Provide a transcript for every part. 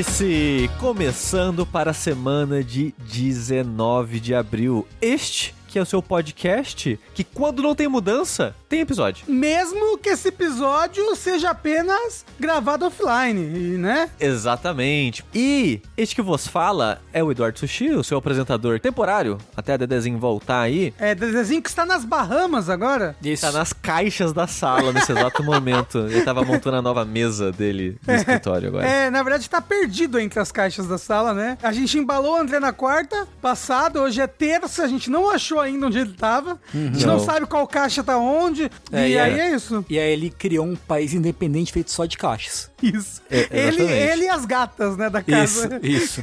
Vértice começando para a semana de 19 de abril. Este que é o seu podcast, que quando não tem mudança, tem episódio. Mesmo que esse episódio seja apenas gravado offline, né? Exatamente. E este que vos fala é o Eduardo Sushi, o seu apresentador temporário, até a Dedezinho voltar aí. É, Dedezinho que está nas Bahamas agora. Isso. Tá nas caixas da sala nesse exato momento. Ele tava montando a nova mesa dele no escritório agora. É, na verdade tá perdido entre as caixas da sala, né? A gente embalou o André na quarta passada, hoje é terça, a gente não achou ainda onde ele tava. Uhum. A gente não. não sabe qual caixa tá onde. É, e, aí é isso. E aí ele criou um país independente feito só de caixas. Isso. É, ele, ele e as gatas, né, da casa. Isso, isso.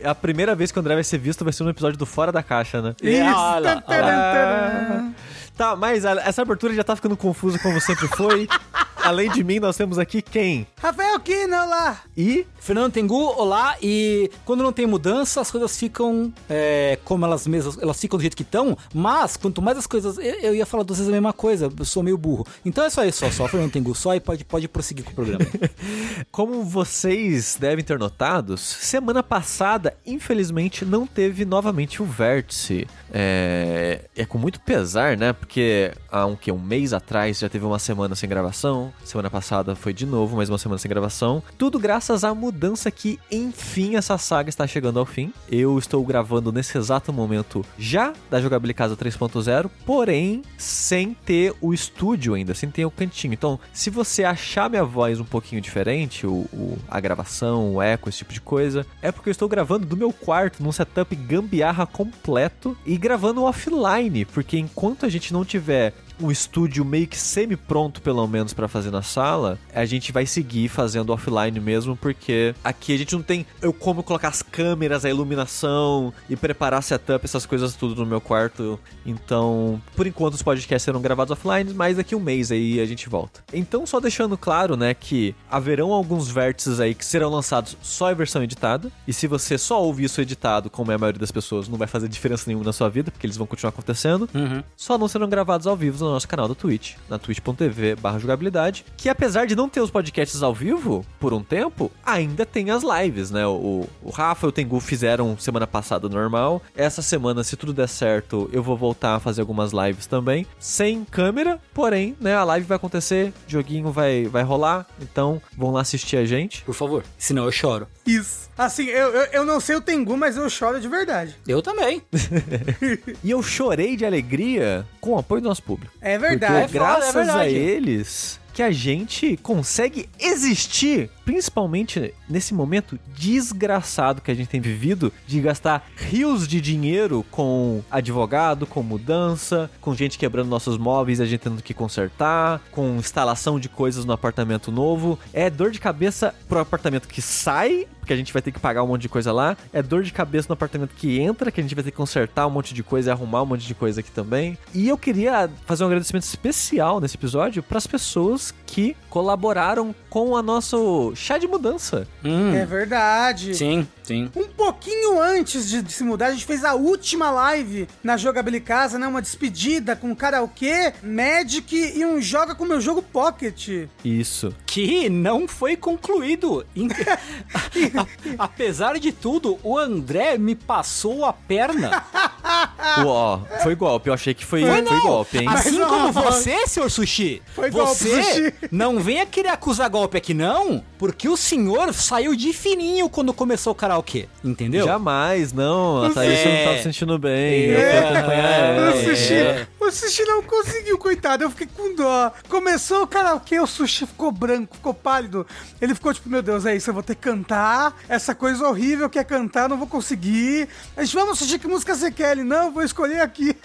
é a primeira vez que o André vai ser visto vai ser no episódio do Fora da Caixa, né? Isso. Olha, olha. Tá, mas essa abertura já tá ficando confusa como sempre foi. Além de mim, nós temos aqui quem? Rafael Kina, olá! E? Fernando Tengu, olá! E quando não tem mudança, as coisas ficam é, como elas mesmas, elas ficam do jeito que estão, mas quanto mais as coisas. Eu, eu, ia falar duas vezes a mesma coisa, eu sou meio burro. Então é só isso, só, só Fernando Tengu, só e pode, pode prosseguir com o programa. como vocês devem ter notado, semana passada, infelizmente, não teve novamente o vértice. É, é com muito pesar, né? Porque há um, que, um mês atrás já teve uma semana sem gravação. Semana passada foi de novo, mais uma semana sem gravação. Tudo graças à mudança que, enfim, essa saga está chegando ao fim. Eu estou gravando nesse exato momento já da Jogabilidade Casa 3.0, porém sem ter o estúdio ainda, sem ter o cantinho. Então, se você achar minha voz um pouquinho diferente, o, o, a gravação, o eco, esse tipo de coisa, é porque eu estou gravando do meu quarto, num setup gambiarra completo e gravando offline, porque enquanto a gente não tiver um estúdio meio que semi-pronto, pelo menos, para fazer na sala, a gente vai seguir fazendo offline mesmo, porque aqui a gente não tem eu como colocar as câmeras, a iluminação e preparar setup, essas coisas tudo no meu quarto. Então, por enquanto os podcasts serão gravados offline, mas daqui um mês aí a gente volta. Então, só deixando claro, né, que haverão alguns vértices aí que serão lançados só em versão editada, e se você só ouvir isso editado, como é a maioria das pessoas, não vai fazer diferença nenhuma na sua vida, porque eles vão continuar acontecendo, uhum. só não serão gravados ao vivo no nosso canal do Twitch, na twitch.tv jogabilidade, que apesar de não ter os podcasts ao vivo por um tempo, ainda tem as lives, né? O, o Rafa e o Tengu fizeram semana passada normal. Essa semana, se tudo der certo, eu vou voltar a fazer algumas lives também, sem câmera, porém, né, a live vai acontecer, joguinho vai, vai rolar, então vão lá assistir a gente. Por favor, senão eu choro. Isso. Assim, eu, eu, eu não sei o Tengu, mas eu choro de verdade. Eu também. e eu chorei de alegria com o apoio do nosso público. É verdade. Porque, graças é verdade. a eles que a gente consegue existir, principalmente nesse momento desgraçado que a gente tem vivido de gastar rios de dinheiro com advogado, com mudança, com gente quebrando nossos móveis a gente tendo que consertar, com instalação de coisas no apartamento novo. É dor de cabeça pro apartamento que sai porque a gente vai ter que pagar um monte de coisa lá. É dor de cabeça no apartamento que entra, que a gente vai ter que consertar um monte de coisa e arrumar um monte de coisa aqui também. E eu queria fazer um agradecimento especial nesse episódio para as pessoas que colaboraram com o nosso chá de mudança. Hum. É verdade. Sim, sim. Um pouquinho antes de, de, se mudar, a gente fez a última live na Jogabilidade Casa, né? Uma despedida com karaokê, Magic e um Joga com meu jogo Pocket. Isso. Que não foi concluído. apesar de tudo, o André me passou a perna. Ó, foi golpe. Eu achei que foi, foi, foi golpe, hein? Assim Mas como não. você, senhor Sushi. Foi você golpe, sushi. não venha querer acusar golpe aqui, não, porque o senhor saiu de fininho quando começou o karaokê, entendeu? Jamais, não. A Thaís é... não tava se sentindo bem. É... Eu é... O sushi, é... o sushi não conseguiu, coitado. Eu fiquei com dó. Começou o karaokê, o sushi ficou branco, ficou pálido. Ele ficou tipo, meu Deus, é isso, eu vou ter que cantar. Essa coisa horrível que é cantar, não vou conseguir. A gente, vamos, sushi, que música você quer? Ele, não, vou escolher aqui.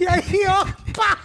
E aí, ó, pá!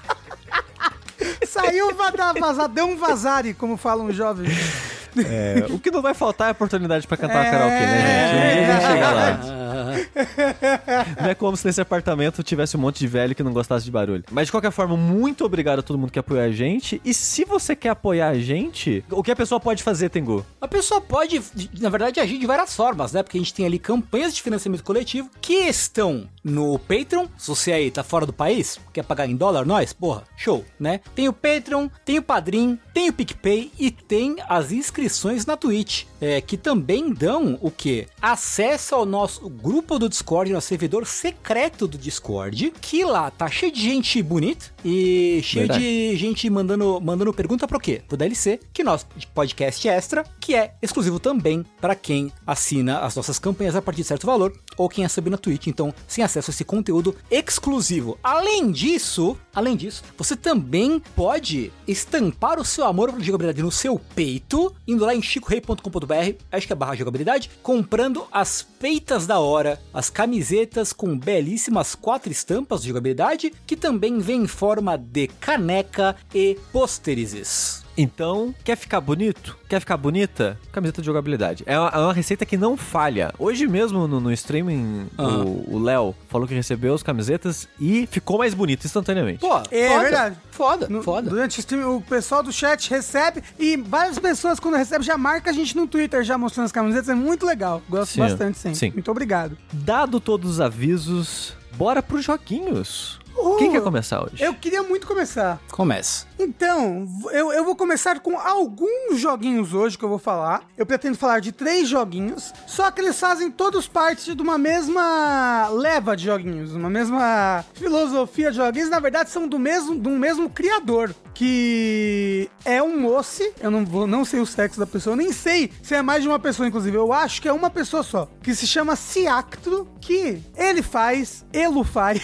Saiu vazar, deu um vazare, como falam os jovens. É, o que não vai faltar é oportunidade para cantar é, karaokê, né, gente? Um dia a gente chega lá. Não é como se nesse apartamento tivesse um monte de velho que não gostasse de barulho. Mas de qualquer forma, muito obrigado a todo mundo que apoia a gente. E se você quer apoiar a gente, o que a pessoa pode fazer, Tengu? A pessoa pode, na verdade, agir de várias formas, né? Porque a gente tem ali campanhas de financiamento coletivo que estão no Patreon. Se você aí tá fora do país, quer pagar em dólar, nós, porra, show, né? Tem o Patreon, tem o Padrim, tem o PicPay e tem as inscrições na Twitch, é, que também dão o que? Acesso ao nosso grupo do Discord, nosso servidor secreto do Discord, que lá tá cheio de gente bonita e cheio Verdade. de gente mandando, mandando pergunta pro quê? Pro DLC, que nosso podcast extra, que é exclusivo também para quem assina as nossas campanhas a partir de certo valor ou quem é sub na Twitch, então sem acesso a esse conteúdo exclusivo. Além disso, além disso, você também pode estampar o seu amor pela jogabilidade no seu peito, indo lá em chicorei.com.br, acho que é barra jogabilidade, comprando as peitas da hora, as camisetas com belíssimas quatro estampas de jogabilidade, que também vem em forma de caneca e pôsteres. Então, quer ficar bonito? Quer ficar bonita? Camiseta de jogabilidade. É uma, é uma receita que não falha. Hoje mesmo no, no streaming, Ah. o- Léo falou que recebeu as camisetas e ficou mais bonito instantaneamente. Pô, É foda, verdade. Foda, No- foda. Durante o stream, o pessoal do chat recebe e várias pessoas, quando recebem, já marca a gente no Twitter, já mostrando as camisetas. É muito legal. Gosto Sim, bastante, sim. sim. Muito obrigado. Dado todos os avisos, bora pros joguinhos. Uhul. Quem quer começar hoje? Eu queria muito começar. Começa. Então, eu, eu vou começar com alguns joguinhos hoje que eu vou falar. Eu pretendo falar de três joguinhos, só que eles fazem todos parte de uma mesma leva de joguinhos, uma mesma filosofia de joguinhos. Na verdade, são do mesmo, do mesmo criador, que é um moço. Eu não, vou, não sei o sexo da pessoa, nem sei se é mais de uma pessoa, inclusive. Eu acho que é uma pessoa só, que se chama Ciactro, que ele faz, Elo faz,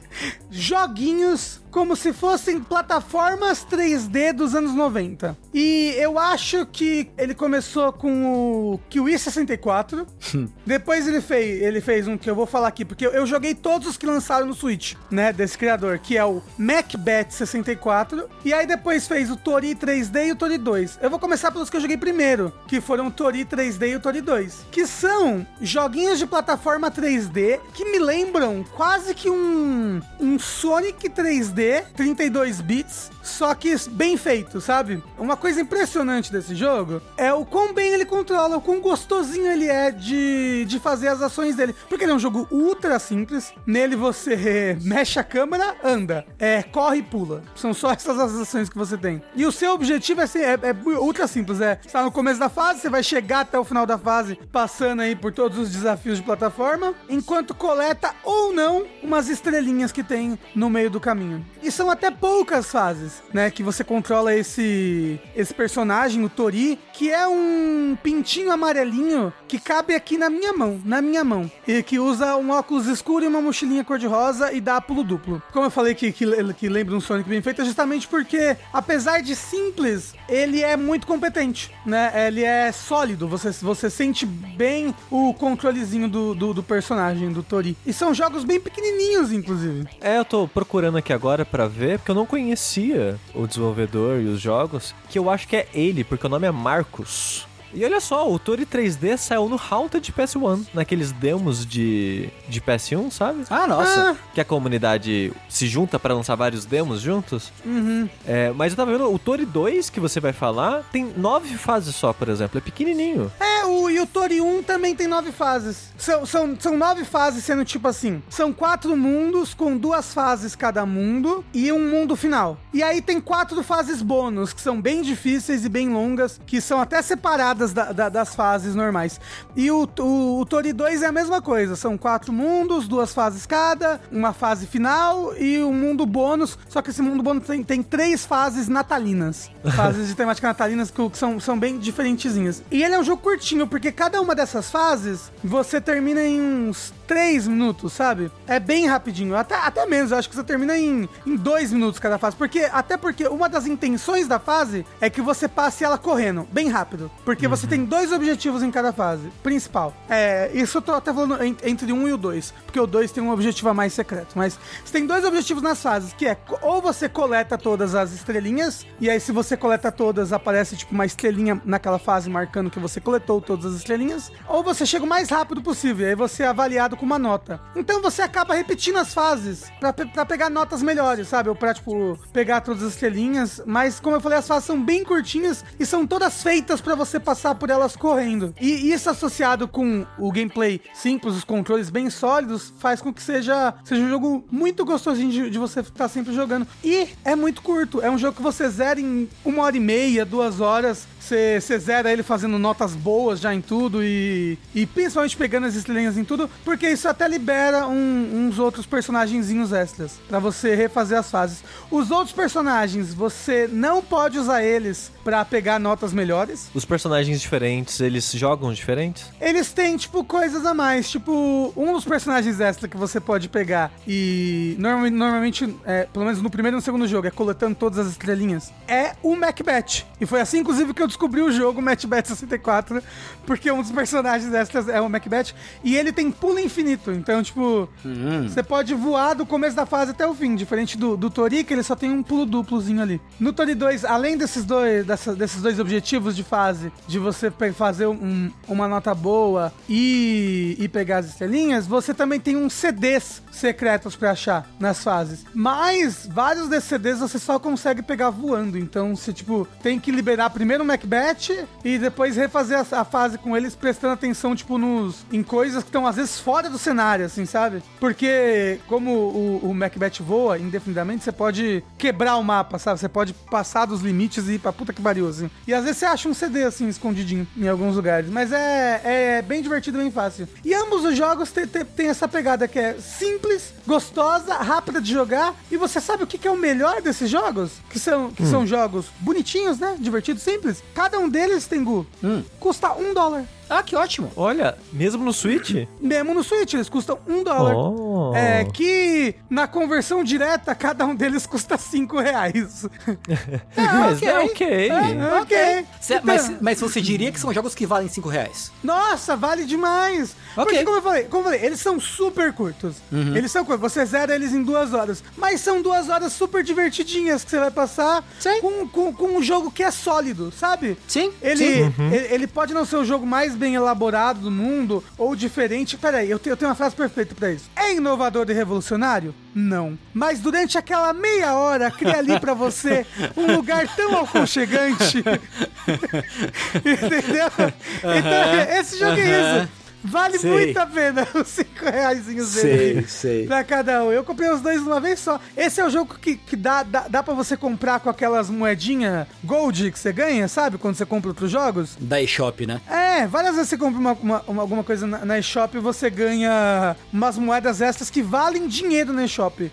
joguinhos como se fossem plataformas 3D dos anos 90. E eu acho que ele começou com o Kiwi 64. Depois ele fez, ele fez um que eu vou falar aqui, porque eu, eu joguei todos os que lançaram no Switch, né, desse criador, que é o Macbeth 64. E aí depois fez o Tori 3D e o Tori 2. Eu vou começar pelos que eu joguei primeiro, que foram o Tori 3D e o Tori 2, que são joguinhos de plataforma 3D que me lembram quase que um um Sonic 3D 32 bits, só que bem feito, sabe? Uma coisa impressionante desse jogo é o quão bem ele controla, o quão gostosinho ele é de, de fazer as ações dele. Porque ele é um jogo ultra simples. Nele você mexe a câmera, anda, é, corre e pula. São só essas as ações que você tem. E o seu objetivo é, ser, é, é ultra simples, é estar no começo da fase, você vai chegar até o final da fase passando aí por todos os desafios de plataforma, enquanto coleta ou não umas estrelinhas que tem no meio do caminho. E são até poucas fases, né, que você controla esse esse personagem, o Tori, que é um pintinho amarelinho que cabe aqui na minha mão, na minha mão, e que usa um óculos escuro e uma mochilinha cor-de-rosa e dá pulo duplo. Como eu falei que, que, que lembra um Sonic bem feito, é justamente porque, apesar de simples, ele é muito competente, né? Ele é sólido, você, você sente bem o controlezinho do, do, do personagem, do Tori. E são jogos bem pequenininhos, inclusive. É, eu tô procurando aqui agora pra ver, porque eu não conhecia o desenvolvedor e os jogos, que eu acho que é ele, porque o nome é Marcos. E olha só, o Tori 3D saiu no Haunted PS1, naqueles demos de, de PS1, sabe? Ah, nossa. Que a comunidade se junta pra lançar vários demos juntos. Uhum. É, mas eu tava vendo, o Tori 2 que você vai falar, tem nove fases só, por exemplo. É pequenininho. É, o, e o Tori 1 também tem nove fases. São, são, são nove fases sendo tipo assim: são quatro mundos com duas fases cada mundo e um mundo final. E aí tem quatro fases bônus, que são bem difíceis e bem longas, que são até separadas da- da- das fases normais. E o, o, o Tori 2 é a mesma coisa: são quatro mundos, duas fases cada, uma fase final e um mundo bônus. Só que esse mundo bônus tem, tem três fases natalinas. Fases de temática natalinas que, que são, são bem diferentezinhas. E ele é um jogo curtinho, porque cada uma dessas fases você termina em uns 3 minutos, sabe? É bem rapidinho. Até, até menos, eu acho que você termina em, em 2 minutos cada fase. Porque, até porque uma das intenções da fase é que você passe ela correndo, bem rápido. Porque você tem dois objetivos em cada fase, principal. É, isso eu tô até falando en- entre um e o dois. Porque o dois tem um objetivo a mais secreto. Mas você tem dois objetivos nas fases, que é ou você coleta todas as estrelinhas, e aí se você coleta todas, aparece tipo uma estrelinha naquela fase marcando que você coletou todas as estrelinhas, ou você chega o mais rápido possível, e aí você é avaliado com uma nota. Então você acaba repetindo as fases pra, pra pegar notas melhores, sabe? Ou pra, tipo, pegar todas as estrelinhas. Mas, como eu falei, as fases são bem curtinhas e são todas feitas pra você passar por elas correndo. E isso associado com o gameplay simples, os controles bem sólidos, faz com que seja, seja um jogo muito gostosinho de, de você estar sempre jogando. E é muito curto. É um jogo que você zera em uma hora e meia, duas horas. Você zera ele fazendo notas boas já em tudo e, e principalmente pegando as estrelinhas em tudo, porque isso até libera um- uns outros personagenzinhos extras pra você refazer as fases. Os outros personagens, você não pode usar eles pra pegar notas melhores. Os personagens diferentes, eles jogam diferentes? Eles têm, tipo, coisas a mais. Tipo, um dos personagens extra que você pode pegar e norma- normalmente, é, pelo menos no primeiro e no segundo jogo, é coletando todas as estrelinhas, é o Macbeth. E foi assim, inclusive, que eu descobri o jogo Macbeth 64, porque um dos personagens extras é o Macbeth e ele tem pulo infinito. Então, tipo, você pode voar do começo da fase até o fim, diferente do, do Tori, que ele só tem um pulo duplozinho ali. No Tori 2, além desses dois, dessa- desses dois objetivos de fase, de você fazer um- uma nota boa e, e pegar as estrelinhas, você também tem uns CDs secretos pra achar nas fases. Mas vários desses CDs você só consegue pegar voando. Então você, tipo, tem que liberar primeiro o Macbeth e depois refazer a, a fase com eles, prestando atenção, tipo, nos, em coisas que estão às vezes fora do cenário, assim, sabe? Porque como o, o Macbeth voa indefinidamente, você pode quebrar o mapa, sabe? Você pode passar dos limites e ir pra puta que pariu, assim. E às vezes você acha um CD, assim, escondidinho em alguns lugares. Mas é, é bem divertido, bem fácil. E ambos os jogos têm essa pegada que é simples, gostosa, rápida de jogar. E você sabe o que, que é o melhor desses jogos? Que são, que são jogos bonitinhos, né? Divertidos, simples. Cada um deles, Tengu, custa um dólar. Ah, que ótimo. Olha, mesmo no Switch? Mesmo no Switch, eles custam um dólar. Oh. É que na conversão direta, cada um deles custa cinco reais. Mas ok. é ok. É, ok. Cê- Então, mas, mas você diria que são jogos que valem 5 reais? Nossa, vale demais. Ok. Porque, como eu falei, como eu falei, eles são super curtos. Eles são curtos. Você zera eles em duas horas. Mas são duas horas super divertidinhas que você vai passar Sim. com, com, com um jogo que é sólido, sabe? Sim, Ele, sim. ele, ele pode não ser o jogo mais bem elaborado do mundo ou diferente. Peraí, eu, te- eu tenho uma frase perfeita pra isso. É inovador e revolucionário? Não. Mas durante aquela meia hora, cria ali pra você um lugar tão aconchegante. Entendeu? Então, esse jogo é isso. Vale Sei. muito a pena os 5 reais dele sei. pra cada um. Eu comprei os dois de uma vez só. Esse é o jogo que, que dá, dá, dá pra você comprar com aquelas moedinhas gold que você ganha, sabe? Quando você compra outros jogos. Da eShop, né? É, várias vezes você compra uma, uma- uma- alguma coisa na, na eShop e você ganha umas moedas extras que valem dinheiro na eShop.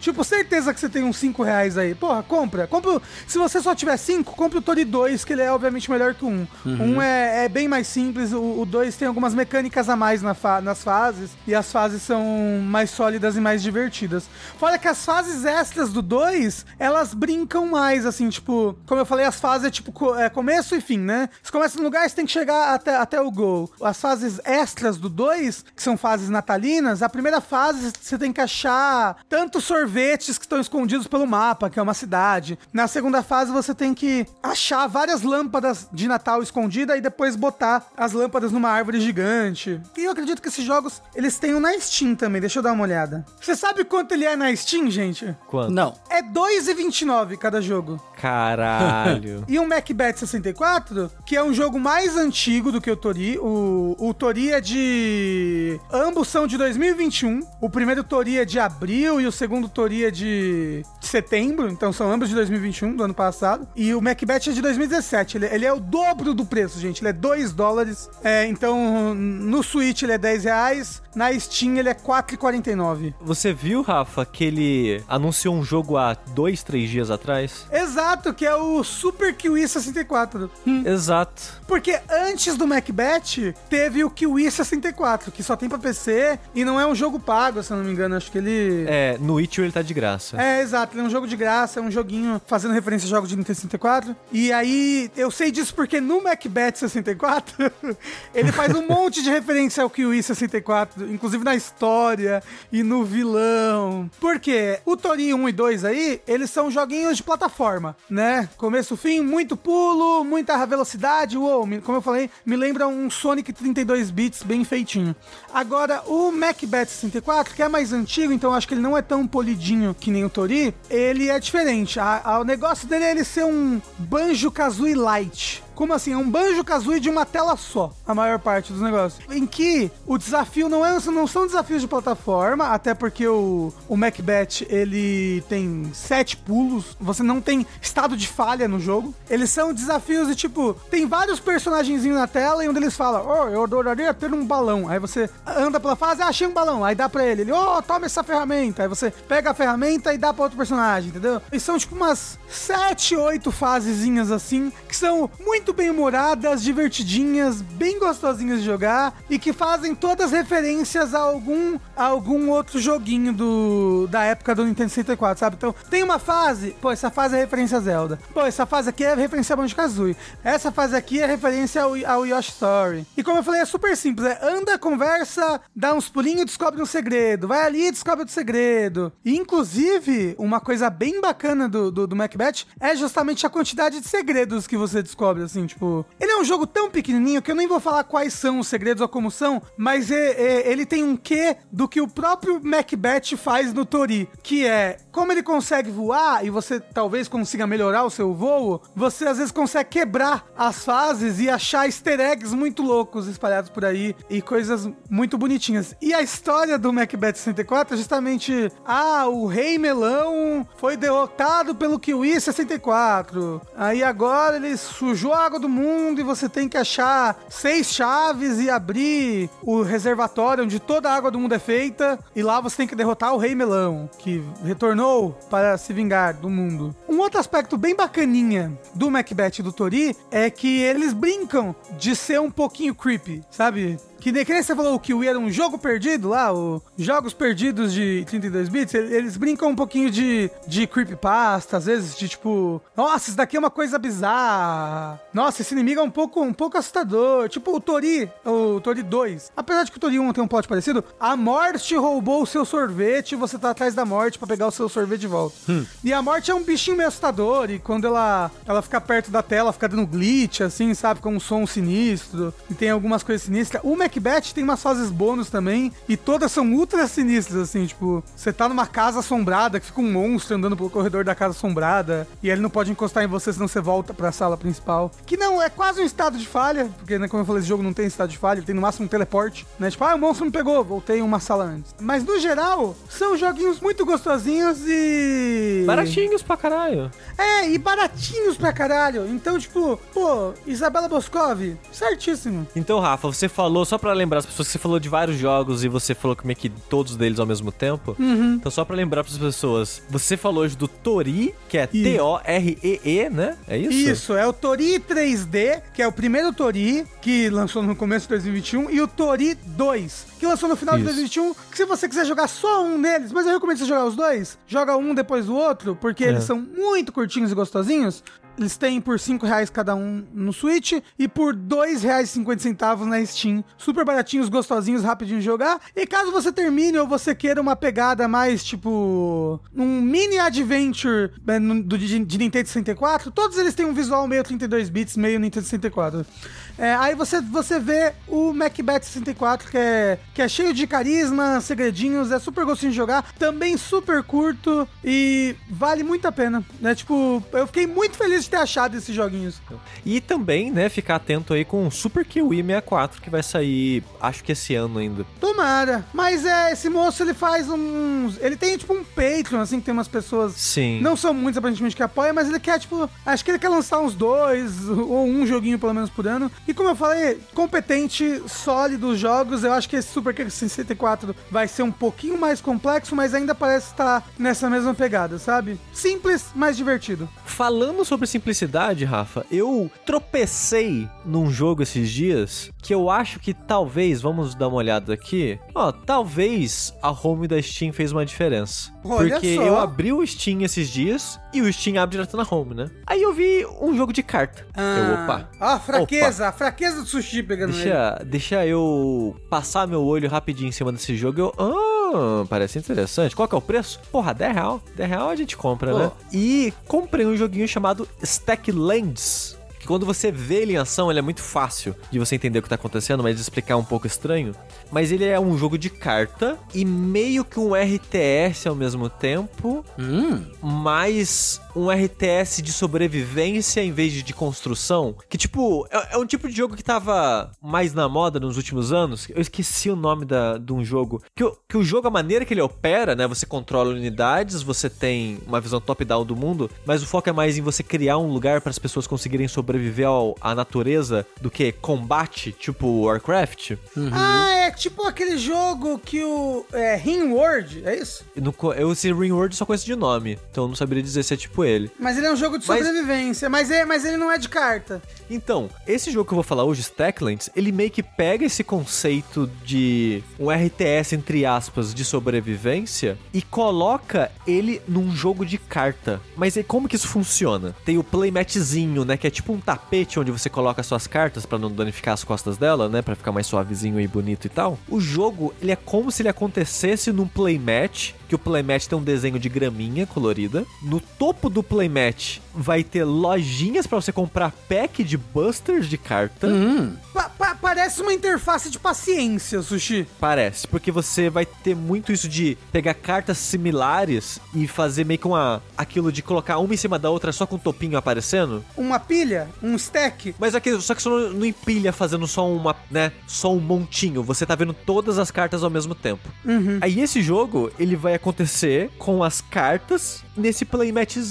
Tipo, certeza que você tem uns 5 reais aí. Porra, compra. compra se você só tiver 5, compre o Tori 2, que ele é obviamente melhor que o 1. Um é, é bem mais simples, o 2 tem algumas mecânicas a mais na fa- nas fases, e as fases são mais sólidas e mais divertidas. Fora que as fases extras do 2, elas brincam mais, assim, tipo, como eu falei, as fases é tipo co- é começo e fim, né? Você começa no lugar, você tem que chegar até, até o gol. As fases extras do 2, que são fases natalinas, a primeira fase você tem que achar tantos sorvetes que estão escondidos pelo mapa, que é uma cidade. Na segunda fase você tem que achar várias lâmpadas de Natal escondidas e depois botar as lâmpadas numa árvore gigante. E eu acredito que esses jogos, eles têm um na Steam também, deixa eu dar uma olhada. Você sabe quanto ele é na Steam, gente? Quanto? Não. É 2,29 cada jogo. Caralho. E um Macbeth 64, que é um jogo mais antigo do que o Tori. O, o Tori é de. Ambos são de 2021. O primeiro Tori é de abril e o segundo Tori é de setembro. Então são ambos de 2021, do ano passado. E o Macbeth é de 2017. Ele, ele é o dobro do preço, gente. Ele é 2 dólares. É, então no Switch ele é 10 reais. Na Steam ele é 4,49. Você viu, Rafa, que ele anunciou um jogo há dois, três dias atrás? Exato, que é o Super Kiwi 64. Exato. Porque antes do Macbeth, teve o Kiwi 64, que só tem pra PC e não é um jogo pago, se eu não me engano. Acho que ele. É, no Witcher ele tá de graça. É, exato, ele é um jogo de graça, é um joguinho fazendo referência a jogos de Nintendo 64. E aí, eu sei disso porque no Macbeth 64, ele faz um monte de grande referência ao Kiwi 64, inclusive na história e no vilão. Porque o Tori 1 e 2 aí, eles são joguinhos de plataforma, né? Começo, fim, muito pulo, muita velocidade. Uou, como eu falei, me lembra um Sonic 32 bits bem feitinho. Agora, o Macbeth 64, que é mais antigo, então acho que ele não é tão polidinho que nem o Tori, ele é diferente. A, a, o negócio dele é ele ser um Banjo-Kazooie Light. Como assim? É um banjo kazooie de uma tela só, a maior parte dos negócios. Em que o desafio não, é, não são desafios de plataforma, até porque o, o Macbeth ele tem sete pulos, você não tem estado de falha no jogo. Eles são desafios de tipo, tem vários personagenzinhos na tela e um deles fala: Oh, eu adoraria ter um balão. Aí você anda pela fase, ah, achei um balão. Aí dá pra ele, ele, oh, toma essa ferramenta. Aí você pega a ferramenta e dá pra outro personagem, entendeu? E são tipo umas sete, oito fasezinhas assim, que são muito muito bem-humoradas, divertidinhas, bem gostosinhas de jogar e que fazem todas referências a algum, a algum outro joguinho do, da época do Nintendo 64, sabe? Então, tem uma fase, pô, essa fase é referência a Zelda. Pô, essa fase aqui é referência a Banjo-Kazooie. Essa fase aqui é referência ao, ao Yoshi Story. E como eu falei, é super simples, é anda, conversa, dá uns pulinhos, descobre um segredo. Vai ali e descobre outro segredo. E, inclusive, uma coisa bem bacana do, do, do Macbeth é justamente a quantidade de segredos que você descobre, assim assim, tipo. Ele é um jogo tão pequenininho que eu nem vou falar quais são os segredos ou como são, mas é, é, ele tem um quê do que o próprio Macbeth faz no Tori, que é como ele consegue voar e você talvez consiga melhorar o seu voo, você às vezes consegue quebrar as fases e achar easter eggs muito loucos espalhados por aí e coisas muito bonitinhas. E a história do Macbeth 64 é justamente: ah, o Rei Melão foi derrotado pelo Kiwi 64. Aí agora ele sujou a água do mundo e você tem que achar seis chaves e abrir o reservatório onde toda a água do mundo é feita. E lá você tem que derrotar o Rei Melão, que retornou para se vingar do mundo. Um outro aspecto bem bacaninha do Macbeth e do Tori é que eles brincam de ser um pouquinho creepy, sabe? Que nem, que nem você falou que o era um jogo perdido lá, o Jogos Perdidos de 32 bits, eles brincam um pouquinho de, de creepypasta, às vezes, de tipo, nossa, isso daqui é uma coisa bizarra. Nossa, esse inimigo é um pouco, um pouco assustador. Tipo o Tori, o Tori 2. Apesar de que o Tori 1 tem um plot parecido, a morte roubou o seu sorvete e você tá atrás da morte para pegar o seu sorvete de volta. Hum. E a morte é um bichinho meio assustador e quando ela, ela fica perto da tela, fica dando glitch, assim, sabe, com um som sinistro e tem algumas coisas sinistras. O Macbeth tem umas fases bônus também, e todas são ultra sinistras, assim, tipo, você tá numa casa assombrada, que fica um monstro andando pelo corredor da casa assombrada, e ele não pode encostar em você, senão você volta pra sala principal. Que não, é quase um estado de falha, porque, né, como eu falei, esse jogo não tem estado de falha, ele tem no máximo um teleporte, né? Tipo, ah, o monstro me pegou, voltei uma sala antes. Mas, no geral, são joguinhos muito gostosinhos e... Baratinhos pra caralho. É, e baratinhos pra caralho. Então, tipo, pô, Isabela Boscov, certíssimo. Então, Rafa, você falou, só pra lembrar as pessoas que você falou de vários jogos e você falou como é que todos deles ao mesmo tempo. Uhum. Então, só pra lembrar pras pessoas, você falou hoje do Tori, que é T-O-R-E-E, né? É isso? Isso, é o Tori 3D, que é o primeiro Tori, que lançou no começo de 2021, e o Tori 2, que lançou no final Isso. de 2021, que se você quiser jogar só um deles, mas eu recomendo você jogar os dois, joga um depois do outro, porque é. eles são muito curtinhos e gostosinhos. Eles têm por 5 reais cada um no Switch e por R$ 2,50 na Steam. Super baratinhos, gostosinhos, rapidinho de jogar. E caso você termine ou você queira uma pegada mais tipo. um mini adventure né, do, de, de Nintendo 64, todos eles têm um visual meio 32 bits, meio Nintendo 64. É, aí você, você vê o Macbeth 64, que é, que é cheio de carisma, segredinhos, é super gostosinho de jogar, também super curto e vale muito a pena. Né? Tipo, eu fiquei muito feliz de ter achado esses joguinhos. E também, né, ficar atento aí com o Super Kiwi 64, que vai sair, acho que esse ano ainda. Tomara. Mas é, esse moço, ele faz uns... Ele tem, tipo, um Patreon, assim, que tem umas pessoas... Sim. Não são muitos, aparentemente, que apoiam, mas ele quer, tipo... Acho que ele quer lançar uns dois ou um joguinho, pelo menos, por ano. E como eu falei, competente, sólido jogos. Eu acho que esse Super King 64 vai ser um pouquinho mais complexo, mas ainda parece estar nessa mesma pegada, sabe? Simples, mas divertido. Falando sobre simplicidade simplicidade, Rafa, eu tropecei num jogo esses dias que eu acho que talvez, vamos dar uma olhada aqui, ó, talvez a home da Steam fez uma diferença. Olha porque só. eu abri o Steam esses dias e o Steam abre direto na home, né? Aí eu vi um jogo de carta. eu, opa. Ah, fraqueza, a fraqueza do sushi pegando ele. Deixa, deixa eu passar meu olho rapidinho em cima desse jogo. Eu, ah, parece interessante. Qual que é o preço? Porra, 10 real. 10 real a gente compra, Pô. né? E comprei um joguinho chamado Stacklands. Que quando você vê ele em ação, ele é muito fácil de você entender o que tá acontecendo, mas de explicar é um pouco estranho. Mas ele é um jogo de carta e meio que um RTS ao mesmo tempo, Hum. mais um RTS de sobrevivência em vez de de construção. Que, tipo, é, é um tipo de jogo que tava mais na moda nos últimos anos. Eu esqueci o nome da, de um jogo. Que, o- que o jogo, a maneira que ele opera, né? Você controla unidades, você tem uma visão top-down do mundo, mas o foco é mais em você criar um lugar para as pessoas conseguirem sobreviver ao, à natureza do que combate, tipo Warcraft. Ah, é tipo aquele jogo que o. É Ringworld, é isso? Eu esse Ringworld só conheço de nome, então eu não saberia dizer se é tipo ele. Mas ele é um jogo de Mas- sobrevivência. Mas, é, mas ele não é de carta. Então, esse jogo que eu vou falar hoje, Stacklands, ele meio que pega esse conceito de um RTS, entre aspas, de sobrevivência e coloca ele num jogo de carta. Mas aí como que isso funciona? Tem o playmatzinho, né, que é tipo um tapete onde você coloca suas cartas pra não danificar as costas dela, né, Pra ficar mais suavezinho e bonito e tal. O jogo, ele é como se ele acontecesse num playmat, que o playmat tem um desenho de graminha colorida. No topo do playmat vai ter lojinhas pra você comprar pack de busters de carta. Hum. Pa- pa- parece uma interface de paciência, Sushi. Parece, porque você vai ter muito isso de pegar cartas similares e fazer meio que uma aquilo de colocar uma em cima da outra só com o topinho aparecendo. Uma pilha, um stack. Mas aqui, só que você não, não empilha fazendo só uma, né, só um montinho. Você tá vendo todas as cartas ao mesmo tempo. Aí esse jogo, ele vai acontecer com as cartas nesse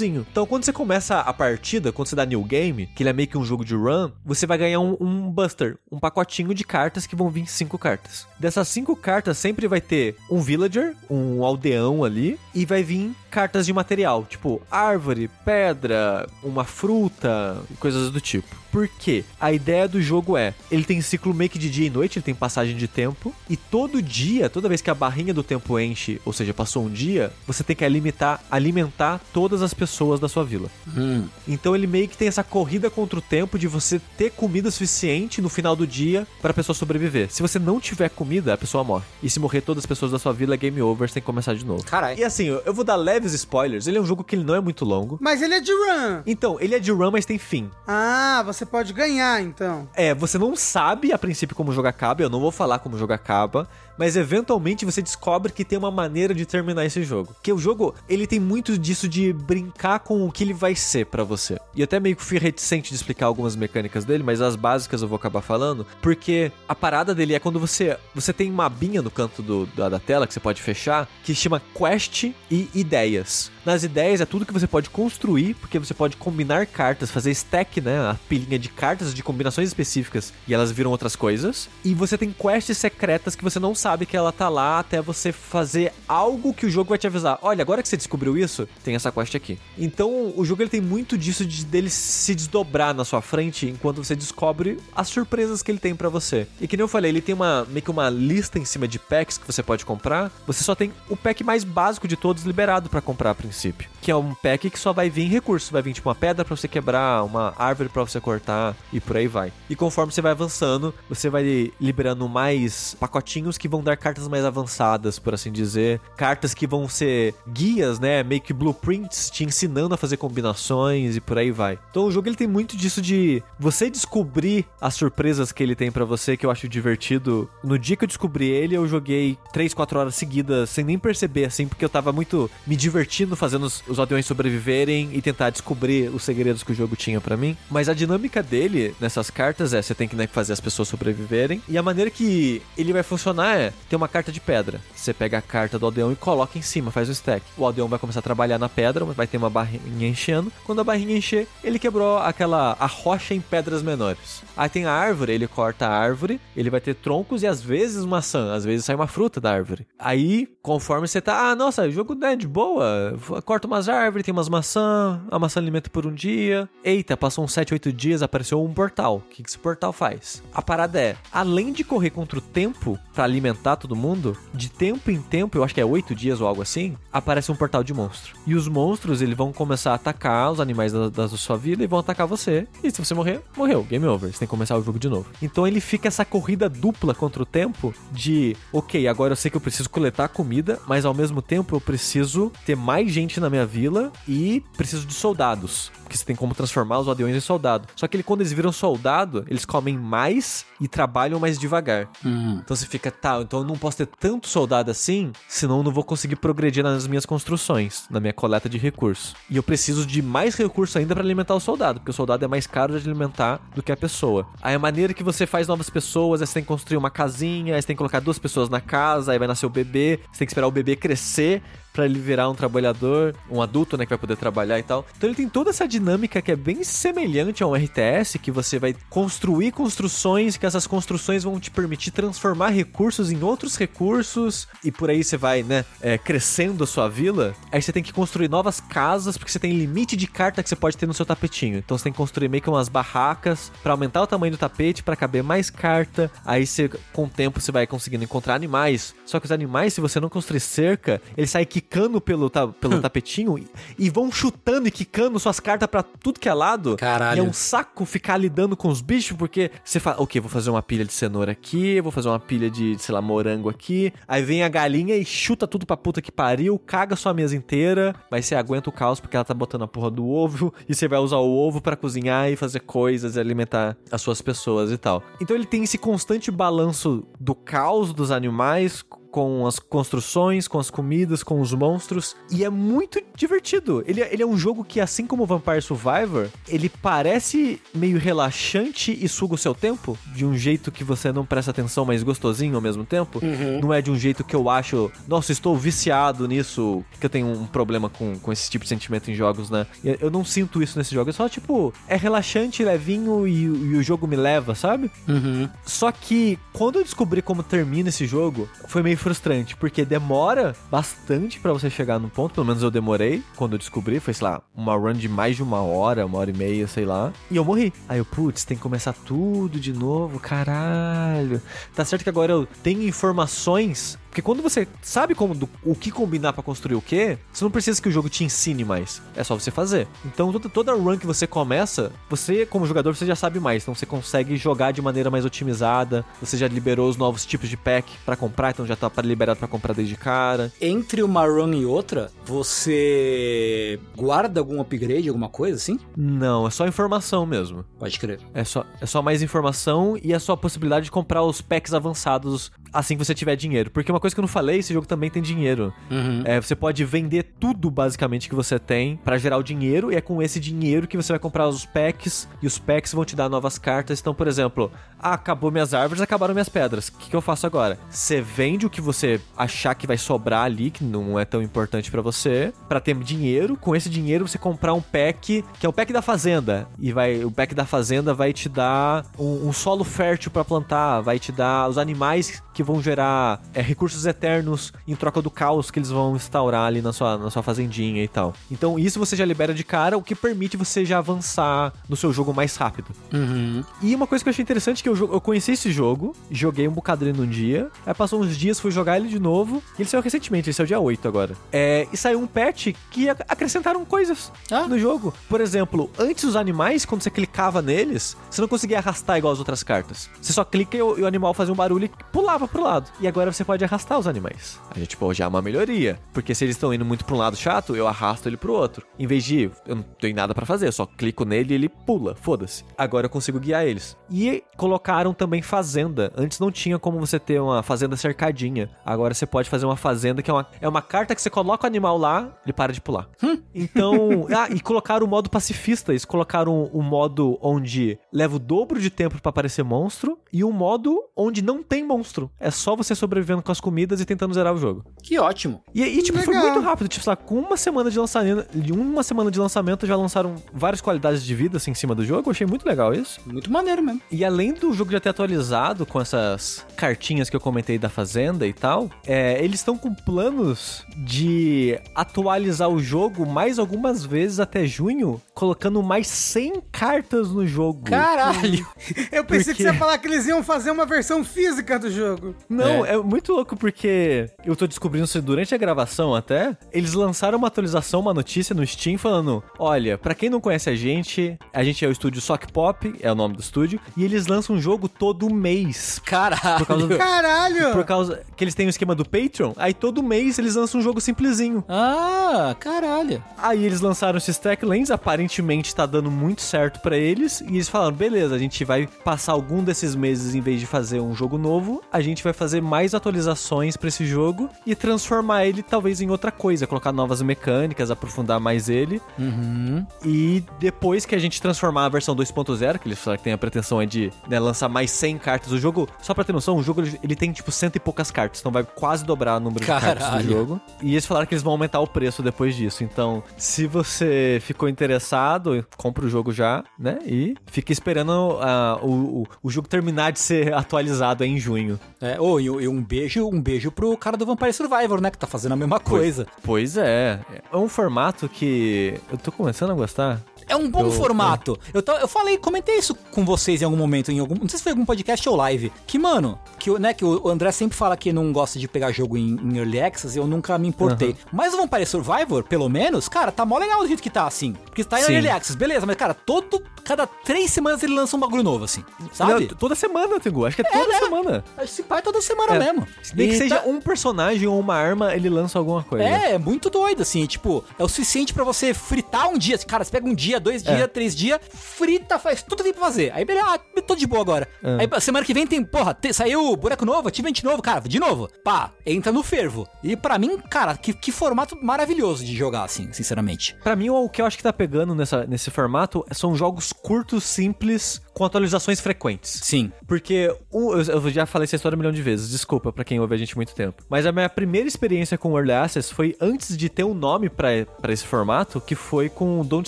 playmatzinho. Então quando você começa a partida, quando você dá new game, que ele é meio que um jogo de run, você vai ganhar um, um buster, um pacotinho de cartas que vão vir cinco cartas. Dessas cinco cartas sempre vai ter um villager, um aldeão ali, e vai vir cartas de material, tipo árvore, pedra, uma fruta, coisas do tipo. Por quê? A ideia do jogo é, ele tem ciclo meio que de dia e noite, ele tem passagem de tempo, e todo dia, toda vez que a barrinha do tempo enche, ou seja, passou um dia, você tem que alimentar, alimentar todas as pessoas da sua vila. Hum. Então ele meio que tem essa corrida contra o tempo de você ter comida suficiente no final do dia para a pessoa sobreviver. Se você não tiver comida, a pessoa morre. E se morrer todas as pessoas da sua vila, é game over, você tem que começar de novo. Caralho. E assim, eu eu vou dar leves spoilers. Ele é um jogo que ele não é muito longo. Mas ele é de run. Então, ele é de run, mas tem fim. Ah, você pode ganhar então. É, você não sabe a princípio como o jogo acaba, eu não vou falar como o jogo acaba, mas eventualmente você descobre que tem uma maneira de terminar esse jogo. Que o jogo, ele tem muito disso de brincar com o que ele vai ser pra você. E até meio que fui reticente de explicar algumas mecânicas dele, mas as básicas eu vou acabar falando, porque a parada dele é quando você você tem uma abinha no canto do, da, da tela que você pode fechar, que chama Quest e Ideias. Nas ideias é tudo que você pode construir, porque você pode combinar cartas, fazer stack, né? A pilhinha de cartas de combinações específicas e elas viram outras coisas. E você tem quests secretas que você não sabe que ela tá lá até você fazer algo que o jogo vai te avisar. Olha, agora que você descobriu isso, tem essa quest aqui. Então o jogo ele tem muito disso de dele se desdobrar na sua frente enquanto você descobre as surpresas que ele tem pra você. E que nem eu falei, ele tem uma meio que uma lista em cima de packs que você pode comprar. Você só tem o pack mais básico de todos liberado pra comprar a princípio, que é um pack que só vai vir recurso, vai vir tipo uma pedra pra você quebrar, uma árvore pra você cortar e por aí vai. E conforme você vai avançando, você vai liberando mais pacotinhos que vão dar cartas mais avançadas, por assim dizer, cartas que vão ser guias, né, meio que blueprints te ensinando a fazer combinações e por aí vai. Então o jogo ele tem muito disso de você descobrir as surpresas que ele tem pra você, que eu acho divertido. No dia que eu descobri ele, eu joguei 3, 4 horas seguidas sem nem perceber assim, porque eu tava muito me divertindo fazendo os, os aldeões sobreviverem e tentar descobrir os segredos que o jogo tinha pra mim. Mas a dinâmica dele nessas cartas é você tem que né, fazer as pessoas sobreviverem e a maneira que ele vai funcionar é tem uma carta de pedra. Você pega a carta do aldeão e coloca em cima, faz o stack. O aldeão vai começar a trabalhar na pedra, vai ter uma barrinha enchendo. Quando a barrinha encher, ele quebrou aquela a rocha em pedras menores. Aí tem a árvore, ele corta a árvore, ele vai ter troncos e às vezes maçã, às vezes sai uma fruta da árvore. Aí, conforme você tá, ah, nossa, jogo é de boa, corta umas árvores, tem umas maçã, a maçã alimenta por um dia. Eita, passou uns 7, 8 dias, apareceu um portal. O que, que esse portal faz? A parada é, além de correr contra o tempo para alimentar todo mundo, de tempo em tempo, eu acho que é 8 dias ou algo assim, aparece um portal de monstro. E os monstros, eles vão começar a atacar os animais da, da sua vida e vão atacar você. E se você morrer, morreu, game over. Você tem que começar o jogo de novo. Então ele fica essa corrida dupla contra o tempo de, ok, agora eu sei que eu preciso coletar comida, mas ao mesmo tempo eu preciso ter mais gente na minha vila e preciso de soldados porque você tem como transformar os aldeões em soldado. Só que ele, quando eles viram soldado, eles comem mais e trabalham mais devagar. Hum. Então você fica, tá, então eu não posso ter tanto soldado assim, senão eu não vou conseguir progredir nas minhas construções, na minha coleta de recursos. E eu preciso de mais recursos ainda para alimentar o soldado, porque o soldado é mais caro de alimentar do que a pessoa. Aí a maneira que você faz novas pessoas, é você tem que construir uma casinha, aí você tem que colocar duas pessoas na casa, aí vai nascer o bebê, você tem que esperar o bebê crescer para ele virar um trabalhador, um adulto, né, que vai poder trabalhar e tal. Então ele tem toda essa dinâmica que é bem semelhante a um RTS, que você vai construir construções, que essas construções vão te permitir transformar recursos em outros recursos, e por aí você vai, né, é, crescendo a sua vila. Aí você tem que construir novas casas, porque você tem limite de carta que você pode ter no seu tapetinho. Então você tem que construir meio que umas barracas para aumentar o tamanho do tapete, para caber mais carta. Aí você, com o tempo, você vai conseguindo encontrar animais. Só que os animais, se você não construir cerca, eles saem que quicando pelo, ta, pelo tapetinho e vão chutando e quicando suas cartas para tudo que é lado. Caralho. E é um saco ficar lidando com os bichos, porque você fala, ok, vou fazer uma pilha de cenoura aqui, vou fazer uma pilha de, sei lá, morango aqui. Aí vem a galinha e chuta tudo pra puta que pariu, caga sua mesa inteira, mas você aguenta o caos porque ela tá botando a porra do ovo e você vai usar o ovo para cozinhar e fazer coisas e alimentar as suas pessoas e tal. Então ele tem esse constante balanço do caos dos animais com as construções, com as comidas, com os monstros. E é muito divertido. Ele, é, ele é um jogo que, assim como Vampire Survivor, ele parece meio relaxante e suga o seu tempo. De um jeito que você não presta atenção, mas gostosinho ao mesmo tempo. Uhum. Não é de um jeito que eu acho, nossa, estou viciado nisso, que eu tenho um problema com, com esse tipo de sentimento em jogos, né? Eu não sinto isso nesse jogo. É só, tipo, é relaxante, levinho e, e o jogo me leva, sabe? Uhum. Só que quando eu descobri como termina esse jogo, foi meio frustrante, porque demora bastante para você chegar no ponto, pelo menos eu demorei quando eu descobri, foi, sei lá, uma run de mais de uma hora, uma hora e meia, sei lá, e eu morri. Aí eu, putz, tem que começar tudo de novo, caralho. Tá certo que agora eu tenho informações porque quando você sabe como do, o que combinar para construir o que, você não precisa que o jogo te ensine mais. É só você fazer. Então toda, toda run que você começa, você como jogador você já sabe mais. Então você consegue jogar de maneira mais otimizada. Você já liberou os novos tipos de pack para comprar, então já tá liberado para comprar desde cara. Entre uma run e outra, você guarda algum upgrade, alguma coisa assim? Não, é só informação mesmo. Pode crer. É só, é só mais informação e é só a possibilidade de comprar os packs avançados assim que você tiver dinheiro. Porque uma coisa que eu não falei, esse jogo também tem dinheiro. Uhum. É, você pode vender tudo basicamente que você tem para gerar o dinheiro e é com esse dinheiro que você vai comprar os packs e os packs vão te dar novas cartas. Então, por exemplo, ah, acabou minhas árvores, acabaram minhas pedras. O que, que eu faço agora? Você vende o que você achar que vai sobrar ali, que não é tão importante para você, para ter dinheiro. Com esse dinheiro você comprar um pack, que é o pack da fazenda. E vai, o pack da fazenda vai te dar um, um solo fértil para plantar, vai te dar os animais que vão gerar é, recursos eternos em troca do caos que eles vão instaurar ali na sua, na sua fazendinha e tal. Então isso você já libera de cara, o que permite você já avançar no seu jogo mais rápido. Uhum. E uma coisa que eu achei interessante é que eu, eu conheci esse jogo, joguei um bocado ele num dia, aí passou uns dias, fui jogar ele de novo, e ele saiu recentemente, esse é o dia 8 agora. É, e saiu um patch que acrescentaram coisas ah. no jogo. Por exemplo, antes os animais, quando você clicava neles, você não conseguia arrastar igual as outras cartas. Você só clica e o, e o animal fazia um barulho e pulava pro lado. E agora você pode arrastar os animais. A gente, pô, já é uma melhoria. Porque se eles estão indo muito pra um lado chato, eu arrasto ele pro outro. Em vez de, eu não tenho nada para fazer, eu só clico nele e ele pula, foda-se. Agora eu consigo guiar eles. E colocaram também fazenda. Antes não tinha como você ter uma fazenda cercadinha. Agora você pode fazer uma fazenda que é uma, é uma carta que você coloca o animal lá, ele para de pular. Hum. Então, ah, e colocaram o modo pacifista. Eles colocaram o um modo onde leva o dobro de tempo para aparecer monstro e um modo onde não tem monstro. é só você sobrevivendo com as comidas e tentando zerar o jogo. Que ótimo. E, e tipo, foi Legal. muito rápido. Tipo, sei lá, com uma semana de lançamento, de uma semana de lançamento já lançaram várias qualidades de vida assim, em cima do jogo. Eu achei muito legal isso. Muito maneiro mesmo. E além do jogo já ter atualizado com essas cartinhas que eu comentei da Fazenda e tal, é, eles estão com planos de atualizar o jogo mais algumas vezes até junho, colocando mais 100 cartas no jogo. Caralho. Eu pensei Por que você ia falar que eles iam fazer uma versão física do jogo. Não, é. muito louco porque eu tô descobrindo isso durante a gravação até. Eles lançaram uma atualização, uma notícia no Steam falando: olha, pra quem não conhece a gente, a gente é o estúdio Sock Pop, é o nome do estúdio, e eles lançam um jogo todo mês. Caralho. Por causa do- Caralho! Por causa que eles têm o esquema do Patreon, aí todo mês eles lançam um jogo simplesinho. Ah, caralho. Aí emes lançaram esse Stacklands, aparentemente tá dando muito certo pra eles, e eles falaram: beleza, a gente vai passar algum desses meses, em vez de fazer um jogo novo, a gente vai fazer mais atualizações pra esse jogo e transformar ele talvez em outra coisa, colocar novas mecânicas, aprofundar mais ele. Uhum. E depois que a gente transformar a versão 2.0, que eles falaram que tem a pretensão é de né, lançar mais 100 cartas. O jogo, só pra ter noção, o jogo ele, ele tem tipo cento e poucas cartas, então vai quase dobrar o número de cartas Caralho. do jogo. E eles falaram que eles vão aumentar o preço depois disso. Então, se você ficou interessado, compra o jogo já, né? E fica esperando ah, o, o, o jogo terminar de ser atualizado em junho. É, e um beijo, um beijo pro cara do Vampire Survivor, né? Que tá fazendo a mesma coisa. Pois é. É um formato que eu tô começando a gostar. É um bom Eu- formato. Eu, ta- eu falei, comentei isso com vocês em algum momento, em algum. Não sei se foi algum podcast ou live. Que, mano, que, o- né, que o André sempre fala que não gosta de pegar jogo em, em Early Access, eu nunca me importei. Mas o Vampire Survivor, pelo menos, cara, tá mó legal do jeito que tá, assim. Porque tá em Sim. Early Access, beleza, mas, cara, todo. Cada três semanas ele lança um bagulho novo, assim. Sabe? Não, toda semana, Tengu. Acho que é toda né? semana. Esse pai toda semana É, mesmo. Nem que seja tá- um personagem ou uma arma, ele lança alguma coisa. É, é muito doido, assim, tipo, é o suficiente pra você fritar um dia. Cara, você pega um dia, dois dias, É. três dias, frita, faz tudo que tem pra fazer. Aí, beleza, ah, tô de boa agora. É. Aí, semana que vem tem, porra, te- saiu boneco novo, ativement novo, cara, de novo. Pá, entra no fervo. E pra mim, cara, que, que formato maravilhoso de jogar, assim, sinceramente. Pra mim, o que eu acho que tá pegando nessa, nesse formato são jogos curtos, simples, com atualizações frequentes. Sim. Porque o- eu, eu já falei essa história um milhão de vezes, desculpa pra quem ouve a gente muito tempo. Mas a minha primeira experiência com o Early Access foi antes de ter um nome pra pra esse formato, que foi com o Don't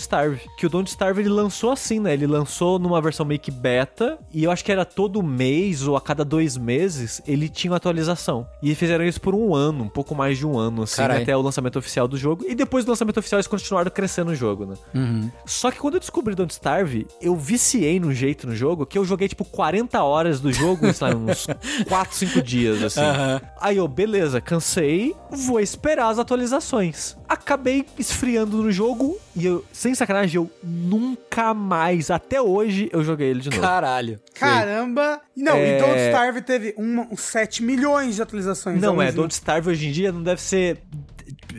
Starve. Que o Don't Starve ele lançou assim, né? Ele lançou numa versão meio que beta, e eu acho que era todo mês ou a cada dois meses ele tinha uma atualização. E fizeram isso por um ano, um pouco mais de um ano, assim, Carai. até o lançamento oficial do jogo. E depois do lançamento oficial eles continuaram crescendo o jogo, né? Uhum. Só que quando eu descobri Don't Starve, eu viciei no jeito no jogo que eu joguei tipo 40 horas do jogo em sei lá, uns 4, 5 dias, assim. Aham. Aí eu, beleza, cansei, vou esperar as atualizações. Acabei esfriando no jogo e eu, sem sacanagem, eu nunca mais, até hoje, eu joguei ele de novo. Caralho. Caramba! Não, É. e Don't Starve teve um, uns 7 milhões de atualizações. Não, é. Don't Starve hoje em dia não deve ser.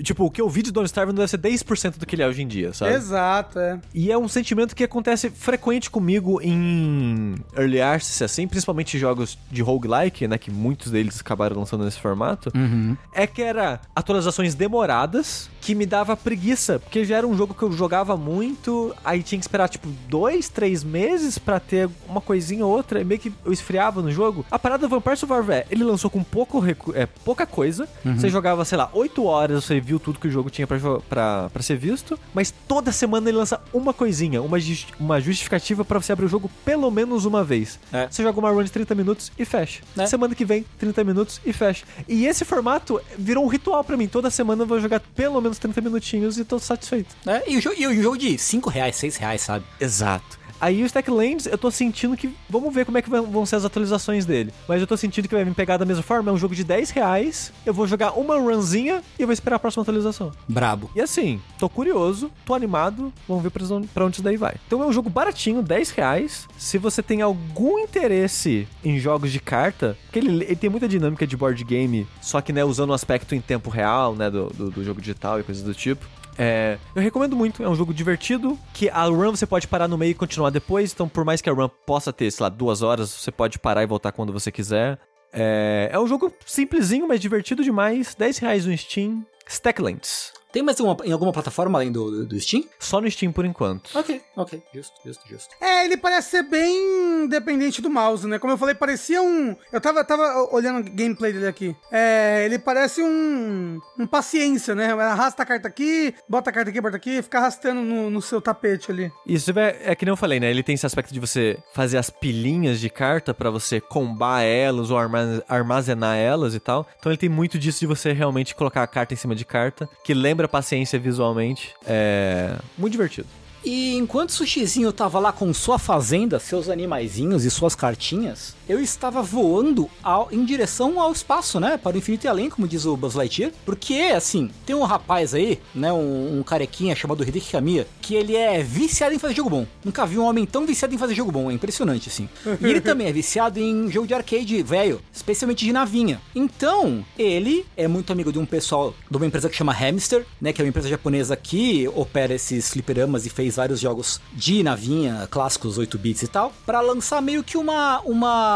Tipo, o que eu vi de Don't Starve não deve ser 10% do que ele é hoje em dia, sabe? Exato, é. E é um sentimento que acontece frequente comigo em Early Access, assim, principalmente jogos de roguelike, né, que muitos deles acabaram lançando nesse formato, Uhum. é que era atualizações demoradas, que me dava preguiça, porque já era um jogo que eu jogava muito, aí tinha que esperar, tipo, dois, três meses pra ter uma coisinha ou outra, e meio que eu esfriava no jogo. A parada do Vampire Survivor é, ele lançou com pouco recu- é, pouca coisa, você jogava, sei lá, oito horas, você viu tudo que o jogo tinha pra ser visto, mas toda semana ele lança uma coisinha, uma, uma justificativa pra você abrir o jogo pelo menos uma vez. É. Você joga uma run de 30 minutos e fecha. É. Semana que vem, 30 minutos e fecha. E esse formato virou um ritual pra mim. Toda semana eu vou jogar pelo menos 30 minutinhos e tô satisfeito. É, e, o jogo, e o jogo de 5 reais, 6 reais, sabe? Exato. Aí o Stacklands, eu tô sentindo que. Vamos ver como é que vão ser as atualizações dele. Mas eu tô sentindo que vai me pegar da mesma forma. É um jogo de 10 reais. Eu vou jogar uma runzinha e eu vou esperar a próxima atualização. Brabo. E assim, tô curioso, tô animado, vamos ver pra onde- isso daí vai. Então é um jogo baratinho, 10 reais. Se você tem algum interesse em jogos de carta, porque ele, ele tem muita dinâmica de board game, só que né, usando o aspecto em tempo real, né, do, do, do jogo digital e coisas do tipo. É, eu recomendo muito, é um jogo divertido, que a run você pode parar no meio e continuar depois, então por mais que a run possa ter, sei lá, duas horas, você pode parar e voltar quando você quiser. É, é um jogo simplesinho, mas divertido demais, 10 reais no Steam, Stacklands. Tem mais uma, em alguma plataforma além do, do, Steam? Só no Steam por enquanto. Ok, ok. Justo, justo, justo. É, ele parece ser bem dependente do mouse, né? Como eu falei, parecia um. Eu tava, tava olhando o gameplay dele aqui. É, ele parece um. Um paciência, né? Arrasta a carta aqui, bota a carta aqui, bota aqui, fica arrastando no, no seu tapete ali. Isso é, é que nem eu falei, né? Ele tem esse aspecto de você fazer as pilhinhas de carta pra você combar elas ou arma- armazenar elas e tal. Então ele tem muito disso de você realmente colocar a carta em cima de carta, que lembra paciência visualmente. É muito divertido. E enquanto o Sushizinho tava lá com sua fazenda, seus animaizinhos e suas cartinhas, eu estava voando ao- em direção ao espaço, né? Para o infinito e além, como diz o Buzz Lightyear. Porque, assim, tem um rapaz aí, né? Um, um carequinha chamado Hideki Kamiya, que ele é viciado em fazer jogo bom. Nunca vi um homem tão viciado em fazer jogo bom, é impressionante, assim. E ele também é viciado em jogo de arcade velho, especialmente de navinha. Então, ele é muito amigo de um pessoal de uma empresa que chama Hamster, né? Que é uma empresa japonesa que opera esses fliperamas e fez vários jogos de navinha, clássicos 8 bits e tal, para lançar meio que uma uma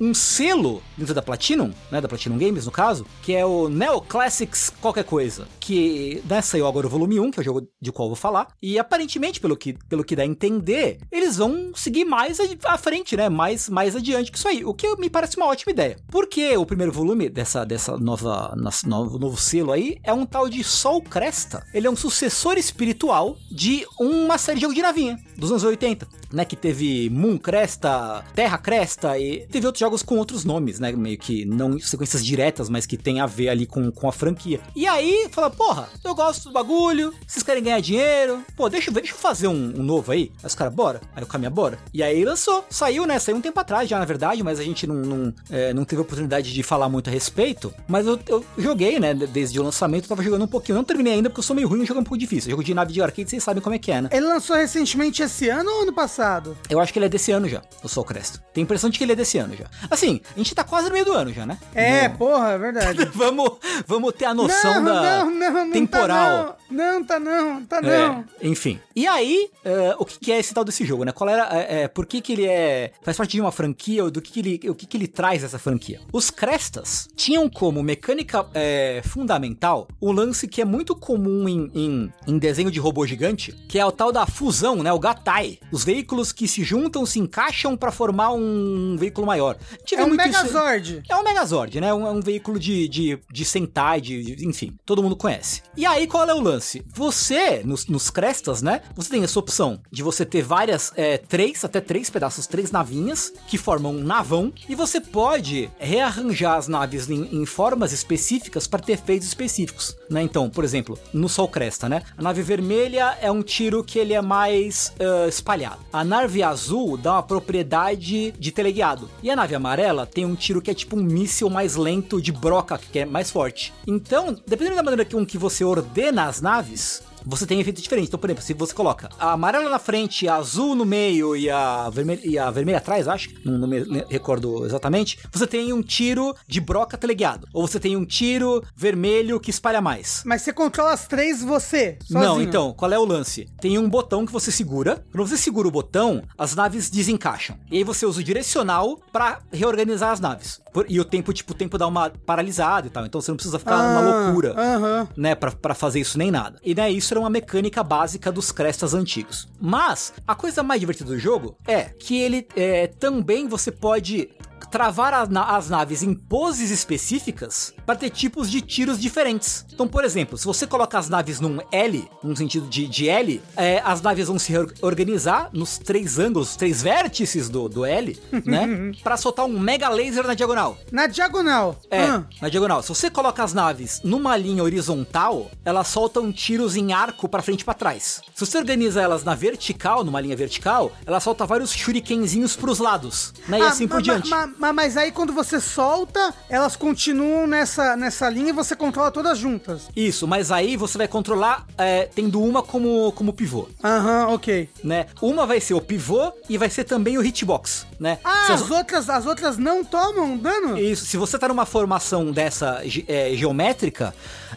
um selo dentro da Platinum, né, da Platinum Games no caso, que é o Neo Classics qualquer coisa, que né, saiu agora o volume 1, que é o jogo de qual eu vou falar, e aparentemente pelo que pelo que dá a entender, eles vão seguir mais à frente, né, mais mais adiante que isso aí, o que me parece uma ótima ideia. Porque o primeiro volume dessa dessa nova novo, novo selo aí é um tal de Sol Cresta. Ele é um sucessor espiritual de uma série de jogo de navinha dos anos 80, né, que teve Moon Cresta, Terra Cresta e teve outros jogos com outros nomes, né, meio que não sequências diretas, mas que tem a ver ali com, com a franquia. E aí, fala, porra, eu gosto do bagulho, vocês querem ganhar dinheiro, pô, deixa eu ver, deixa eu fazer um, um novo aí. Aí os caras, bora. Aí o Caminha, bora. E aí lançou, saiu, né, saiu um tempo atrás já, na verdade, mas a gente não, não, é, não teve oportunidade de falar muito a respeito, mas eu, eu joguei, né, desde o lançamento, eu tava jogando um pouquinho, eu não terminei ainda porque eu sou meio ruim, o jogo é um pouco difícil. Jogo de nave de arcade, vocês sabem como é que é, né? Ele lançou recentemente esse ano ou ano passado? Eu acho que ele é desse ano já, o Sol Crest. Tem a impressão de que ele é desse ano já. Assim, a gente tá quase no meio do ano já, né? É, porra, é verdade. vamos, vamos ter a noção da não, não, não temporal. Tá não. não, tá não, tá É, não. enfim. E aí, é, o que, que é esse tal desse jogo, né? Qual era. É, é, por que, que ele é. faz parte de uma franquia, ou do que, que ele. O que, que ele traz essa franquia? Os Crestas tinham como mecânica é, fundamental o lance que é muito comum em, em, em desenho de robô gigante, que é o tal da fusão, né? O Gatai. Os veículos que se juntam, se encaixam pra formar um veículo maior. Tive É um muito isso- Megazord. é um Megazord, né? Um, é um veículo de, de, de Sentai, de, de- enfim, todo mundo conhece. E aí, qual é o lance? Você, nos, nos Crestas, né? Você tem essa opção de você ter várias, é, três, até três pedaços, três navinhas, que formam um navão, e você pode rearranjar as naves em, em formas específicas para ter efeitos específicos, né? Então, por exemplo, no Sol Cresta, né? A nave vermelha é um tiro que ele é mais ah, espalhado. A nave azul dá uma propriedade de teleguiado. E a nave amarela tem um tiro que é tipo um míssil mais lento de broca, que é mais forte. Então, dependendo da maneira com que você ordena as naves, você tem efeito diferente. Então, por exemplo, se você coloca a amarela na frente, a azul no meio e a vermelha, e a vermelha atrás, acho, não, não me recordo exatamente, você tem um tiro de broca teleguiado. Ou você tem um tiro vermelho que espalha mais. Mas você controla as três você, sozinho. Não, então, qual é o lance? Tem um botão que você segura. Quando você segura o botão, as naves desencaixam. E aí você usa o direcional pra reorganizar as naves. E o tempo, tipo, o tempo dá uma paralisada e tal. Então você não precisa ficar numa Ah, loucura. Aham. Né, pra, pra fazer isso nem nada. E né, isso era uma mecânica básica dos Crestas antigos. Mas, a coisa mais divertida do jogo é que ele é, também você pode travar na- as naves em poses específicas para ter tipos de tiros diferentes. Então, por exemplo, se você coloca as naves num L, num sentido de, de L, é, as naves vão se organizar nos três ângulos, os três vértices do, do L, né? Para soltar um mega laser na diagonal. Na diagonal. É, Ah. na diagonal. Se você coloca as naves numa linha horizontal, elas soltam tiros em arco pra frente e pra trás. Se você organiza elas na vertical, numa linha vertical, ela solta vários shurikenzinhos pros lados, né? E Ah, assim por diante. ma- ma- mas aí quando você solta, elas continuam nessa, nessa linha e você controla todas juntas. Isso, mas aí você vai controlar é, tendo uma como, como pivô, Aham, ok. né? Uma vai ser o pivô e vai ser também o hitbox, né? Ah, Se as outras, as outras não tomam dano? Isso, se você tá numa formação dessa é, geométrica,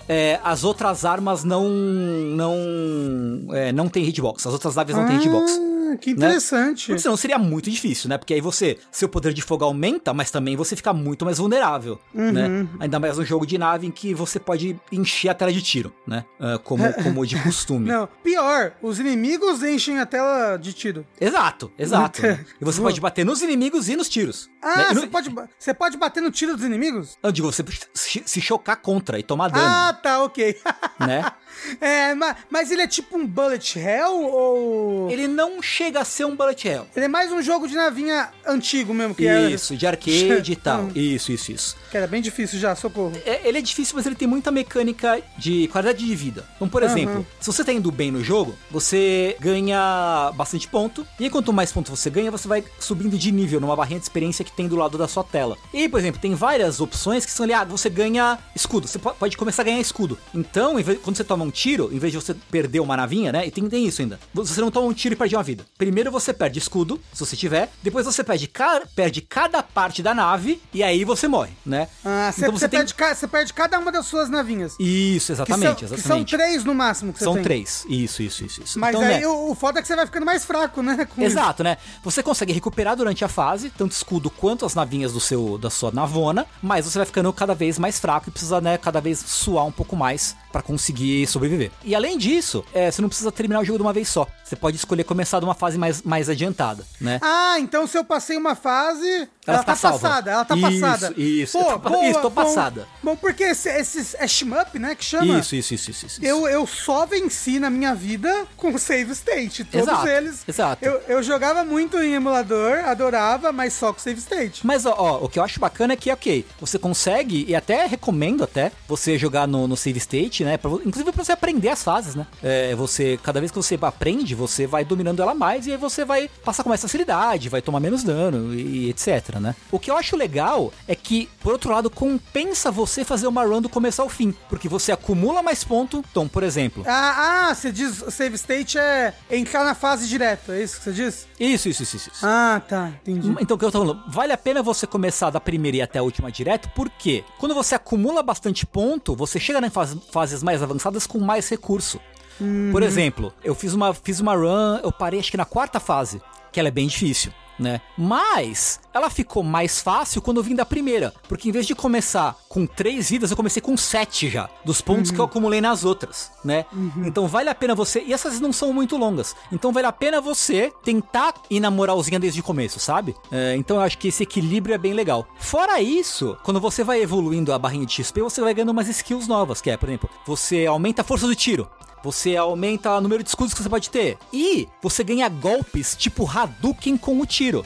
é, as outras armas não não é, não tem hitbox. As outras naves não tem hitbox. Ah, que interessante. Porque senão seria muito difícil, né? Porque aí você, seu poder de fogo aumenta, mas também você fica muito mais vulnerável, né? Ainda mais um jogo de nave em que você pode encher a tela de tiro, né? Ah, como, como de costume. Não, pior, os inimigos enchem a tela de tiro. Exato, exato. né? E você pode bater nos inimigos e nos tiros. né? Ah, E no- você pode, você pode bater no tiro dos inimigos? Eu digo, você se chocar contra e tomar dano, Ah, tá, ok. né? é, mas, mas ele é tipo um bullet hell ou... Ele... Ele não chega a ser um bullet hell. é mais um jogo de navinha antigo mesmo, que era, Isso, de arcade e tal. Isso, isso, isso. que era bem difícil já, socorro. É, ele é difícil, mas ele tem muita mecânica de qualidade de vida. Então, por exemplo, se você tá indo bem no jogo, você ganha bastante ponto. E aí, quanto mais pontos você ganha, você vai subindo de nível numa barrinha de experiência que tem do lado da sua tela. E por exemplo, tem várias opções que são ali, ah, você ganha escudo. Você po- pode começar a ganhar escudo. Então, vez- quando você toma um tiro, em vez de você perder uma navinha, né? E tem, tem isso ainda. Você não toma um tiro e perde uma vida. Primeiro você perde escudo, se você tiver. Depois você perde, ca- perde cada parte da nave. E aí você morre, né? Ah, você Então você tem- perde, você perde cada uma das suas navinhas. Isso, Que exatamente, são, que são exatamente. três no máximo que você São tem. três. Isso, isso, isso, isso. Mas Então, aí né, o, o foda é que você vai ficando mais fraco, né? com isso. Exato, né? Você consegue recuperar durante a fase, tanto escudo quanto as navinhas do seu da sua navona, mas você vai ficando cada vez mais fraco e precisa, né, cada vez suar um pouco mais pra conseguir sobreviver. E além disso, é, você não precisa terminar o jogo de uma vez só. Você pode escolher começar de uma fase mais, mais adiantada, né? Ah, então se eu passei uma fase, ela, Ela tá tá passada, ela tá Isso, passada. isso. Pô, tô- boa, isso, tô bom. passada. Bom, porque esse, esses é shmup, né, que chama? Isso, isso, isso, isso, isso. Eu, eu só venci na minha vida com save state. Todos Exato, eles. exato. Eu, eu jogava muito em emulador, adorava, mas só com save state. Mas ó, ó, o que eu acho bacana é que, ok, você consegue, e até recomendo até, você jogar no, no save state, né? pra inclusive pra você aprender as fases, né? É, você, cada vez que você aprende, você vai dominando ela mais e aí você vai passar com mais facilidade, vai tomar menos dano e, etc, né? O que eu acho legal é que, por outro lado, compensa você fazer uma run do começo ao fim, porque você acumula mais ponto. Então, por exemplo, Ah, ah, você diz save state é entrar na fase direto, é isso que você diz? isso, isso, isso, isso. Ah, tá, entendi. Então, o que eu tô falando, vale a pena você começar da primeira e até a última direto, porque quando você acumula bastante ponto, você chega em fase- fases mais avançadas com mais recurso. Por exemplo, eu fiz uma, fiz uma run, eu parei acho que na quarta fase, que ela é bem difícil. Né? Mas ela ficou mais fácil quando eu vim da primeira. Porque em vez de começar com três vidas, eu comecei com sete já. Dos pontos que eu acumulei nas outras, né? Então vale a pena você. E essas não são muito longas. Então vale a pena você tentar ir na moralzinha desde o começo, sabe? É, então eu acho que esse equilíbrio é bem legal. Fora isso, quando você vai evoluindo a barrinha de XP, você vai ganhando umas skills novas. Que é, por exemplo, você aumenta a força do tiro. Você aumenta o número de escudos que você pode ter. E você ganha golpes tipo Hadouken com o tiro.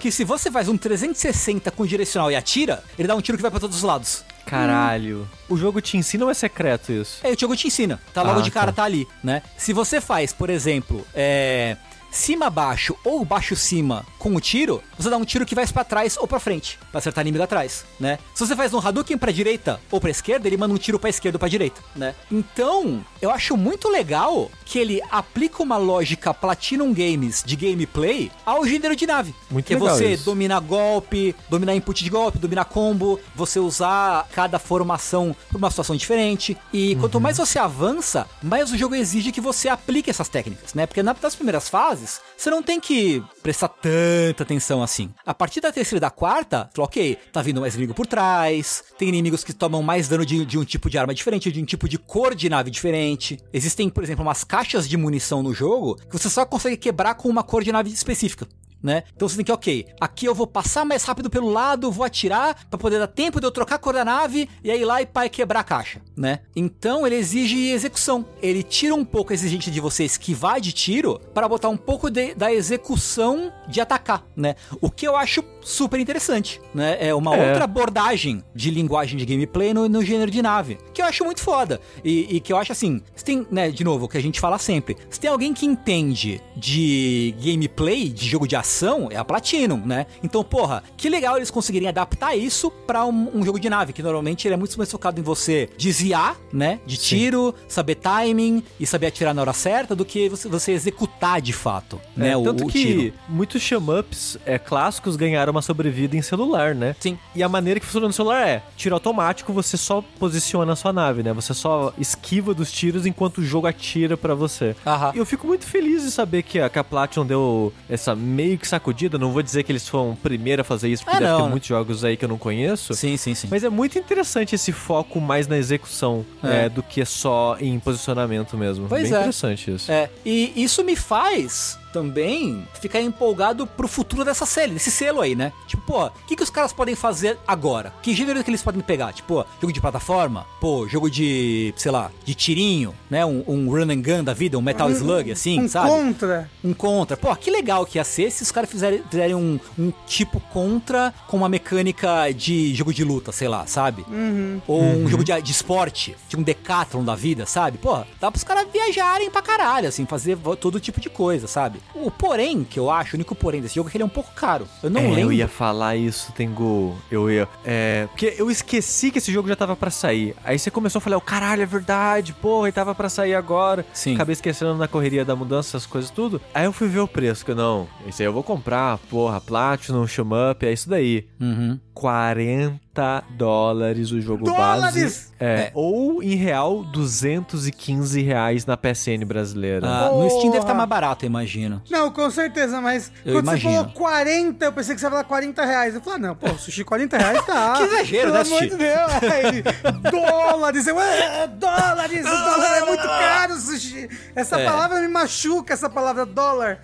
Que se você faz um 360 com direcional e atira, ele dá um tiro que vai pra todos os lados. Caralho. O jogo te ensina ou é secreto isso? É, o jogo te ensina. Tá logo Ah, de cara, tá. tá ali, né? Se você faz, por exemplo, é. Cima baixo ou baixo cima com o tiro, você dá um tiro que vai pra trás ou pra frente, pra acertar inimigo atrás, né? Se você faz um Hadouken pra direita ou pra esquerda, ele manda um tiro pra esquerda ou pra direita, né? Então, eu acho muito legal que ele aplica uma lógica Platinum Games de gameplay ao gênero de nave. Muito que é legal você isso. dominar golpe, dominar input de golpe, dominar combo, você usar cada formação pra uma situação diferente. E quanto Uhum. mais você avança, mais o jogo exige que você aplique essas técnicas, né? Porque na- nas primeiras fases, você não tem que prestar tanta atenção assim. A partir da terceira e da quarta, ok, tá vindo mais inimigo por trás, tem inimigos que tomam mais dano de, de um tipo de arma diferente, de um tipo de cor de nave diferente. Existem, por exemplo, umas caixas de munição no jogo que você só consegue quebrar com uma cor de nave específica né? Então você tem que, ok, aqui eu vou passar mais rápido pelo lado, vou atirar pra poder dar tempo de eu trocar a cor da nave e aí ir lá e e quebrar a caixa, né? Então ele exige execução. Ele tira um pouco a exigência de você esquivar de tiro para botar um pouco de- da execução de atacar, né? O que eu acho super interessante, né? É uma É. outra abordagem de linguagem de gameplay no, no gênero de nave, que eu acho muito foda. E, e que eu acho assim, se tem, né, de novo, o que a gente fala sempre, se tem alguém que entende de gameplay, de jogo de ação, geração é a Platinum, né? Então, porra, que legal eles conseguirem adaptar isso pra um, um jogo de nave, que normalmente ele é muito mais focado em você desviar, né? De tiro, saber timing e saber atirar na hora certa, do que você, você executar de fato, né? É, o, tanto o que tiro. muitos shmups é, clássicos ganharam uma sobrevida em celular, né? Sim. E a maneira que funciona no celular é tiro automático, você só posiciona a sua nave, né? Você só esquiva dos tiros enquanto o jogo atira pra você. Aham. E eu fico muito feliz de saber que a, que a Platinum deu essa meio que sacudida. Não vou dizer que eles foram o primeiro a fazer isso, porque Ah, deve não, ter muitos jogos aí que eu não conheço. Sim, sim, sim. Mas é muito interessante esse foco mais na execução É. é, do que só em posicionamento mesmo. Pois Bem é. interessante isso. É, e isso me faz também ficar empolgado pro futuro dessa série, desse selo aí, né? Tipo, pô, o que, que os caras podem fazer agora? Que gênero que eles podem pegar? Tipo, jogo de plataforma? Pô, jogo de, sei lá, de tirinho, né? Um, um run and gun da vida, um Metal Slug, assim, um sabe? contra. Um contra. Pô, que legal que ia ser se os caras fizerem, fizerem um, um tipo contra com uma mecânica de jogo de luta, sei lá, sabe? Ou um jogo de, de esporte, de um decathlon da vida, sabe? Pô, dá pros caras viajarem pra caralho, assim, fazer todo tipo de coisa, sabe? O porém, que eu acho, o único porém desse jogo é que ele é um pouco caro. Eu não É, lembro. eu ia falar isso, Tengu. Eu ia. É. Porque eu esqueci que esse jogo já tava pra sair. Aí você começou a falar, oh, caralho, é verdade, porra, e tava pra sair agora. Sim. Acabei esquecendo na correria da mudança, essas coisas tudo. Aí eu fui ver o preço, que eu, não, esse aí eu vou comprar, porra, Platinum, Shum Up, é isso daí. Uhum. 40 dólares o jogo Dólares? base. É, É. Ou em real, 215 reais na PSN brasileira. Ah, no Steam deve estar Porra. mais barato, eu imagino. Não, com certeza, mas Eu quando imagino. você falou 40, eu pensei que você ia falar 40 reais. Eu falei, ah, não, pô, sushi 40 reais tá. Que exagero, Pelo né, amor Sushi? de Deus. Aí, dólares. Eu, "É, dólares, o dólar é muito caro, sushi. Essa É. palavra me machuca, essa palavra dólar.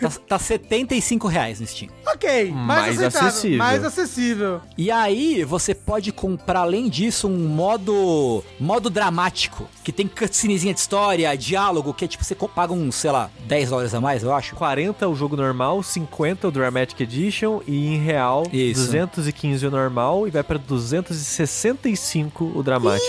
Tá, tá 75 reais no Steam. Ok, mais, Mais aceitável, acessível. Mais acessível. E aí, você pode comprar, além disso, um modo modo dramático, que tem cutscenezinha de história, diálogo, que é tipo, você paga uns, sei lá, 10 dólares a mais, eu acho. 40 o jogo normal, 50 o Dramatic Edition e em real Isso. 215 o normal e vai pra 265 o dramático.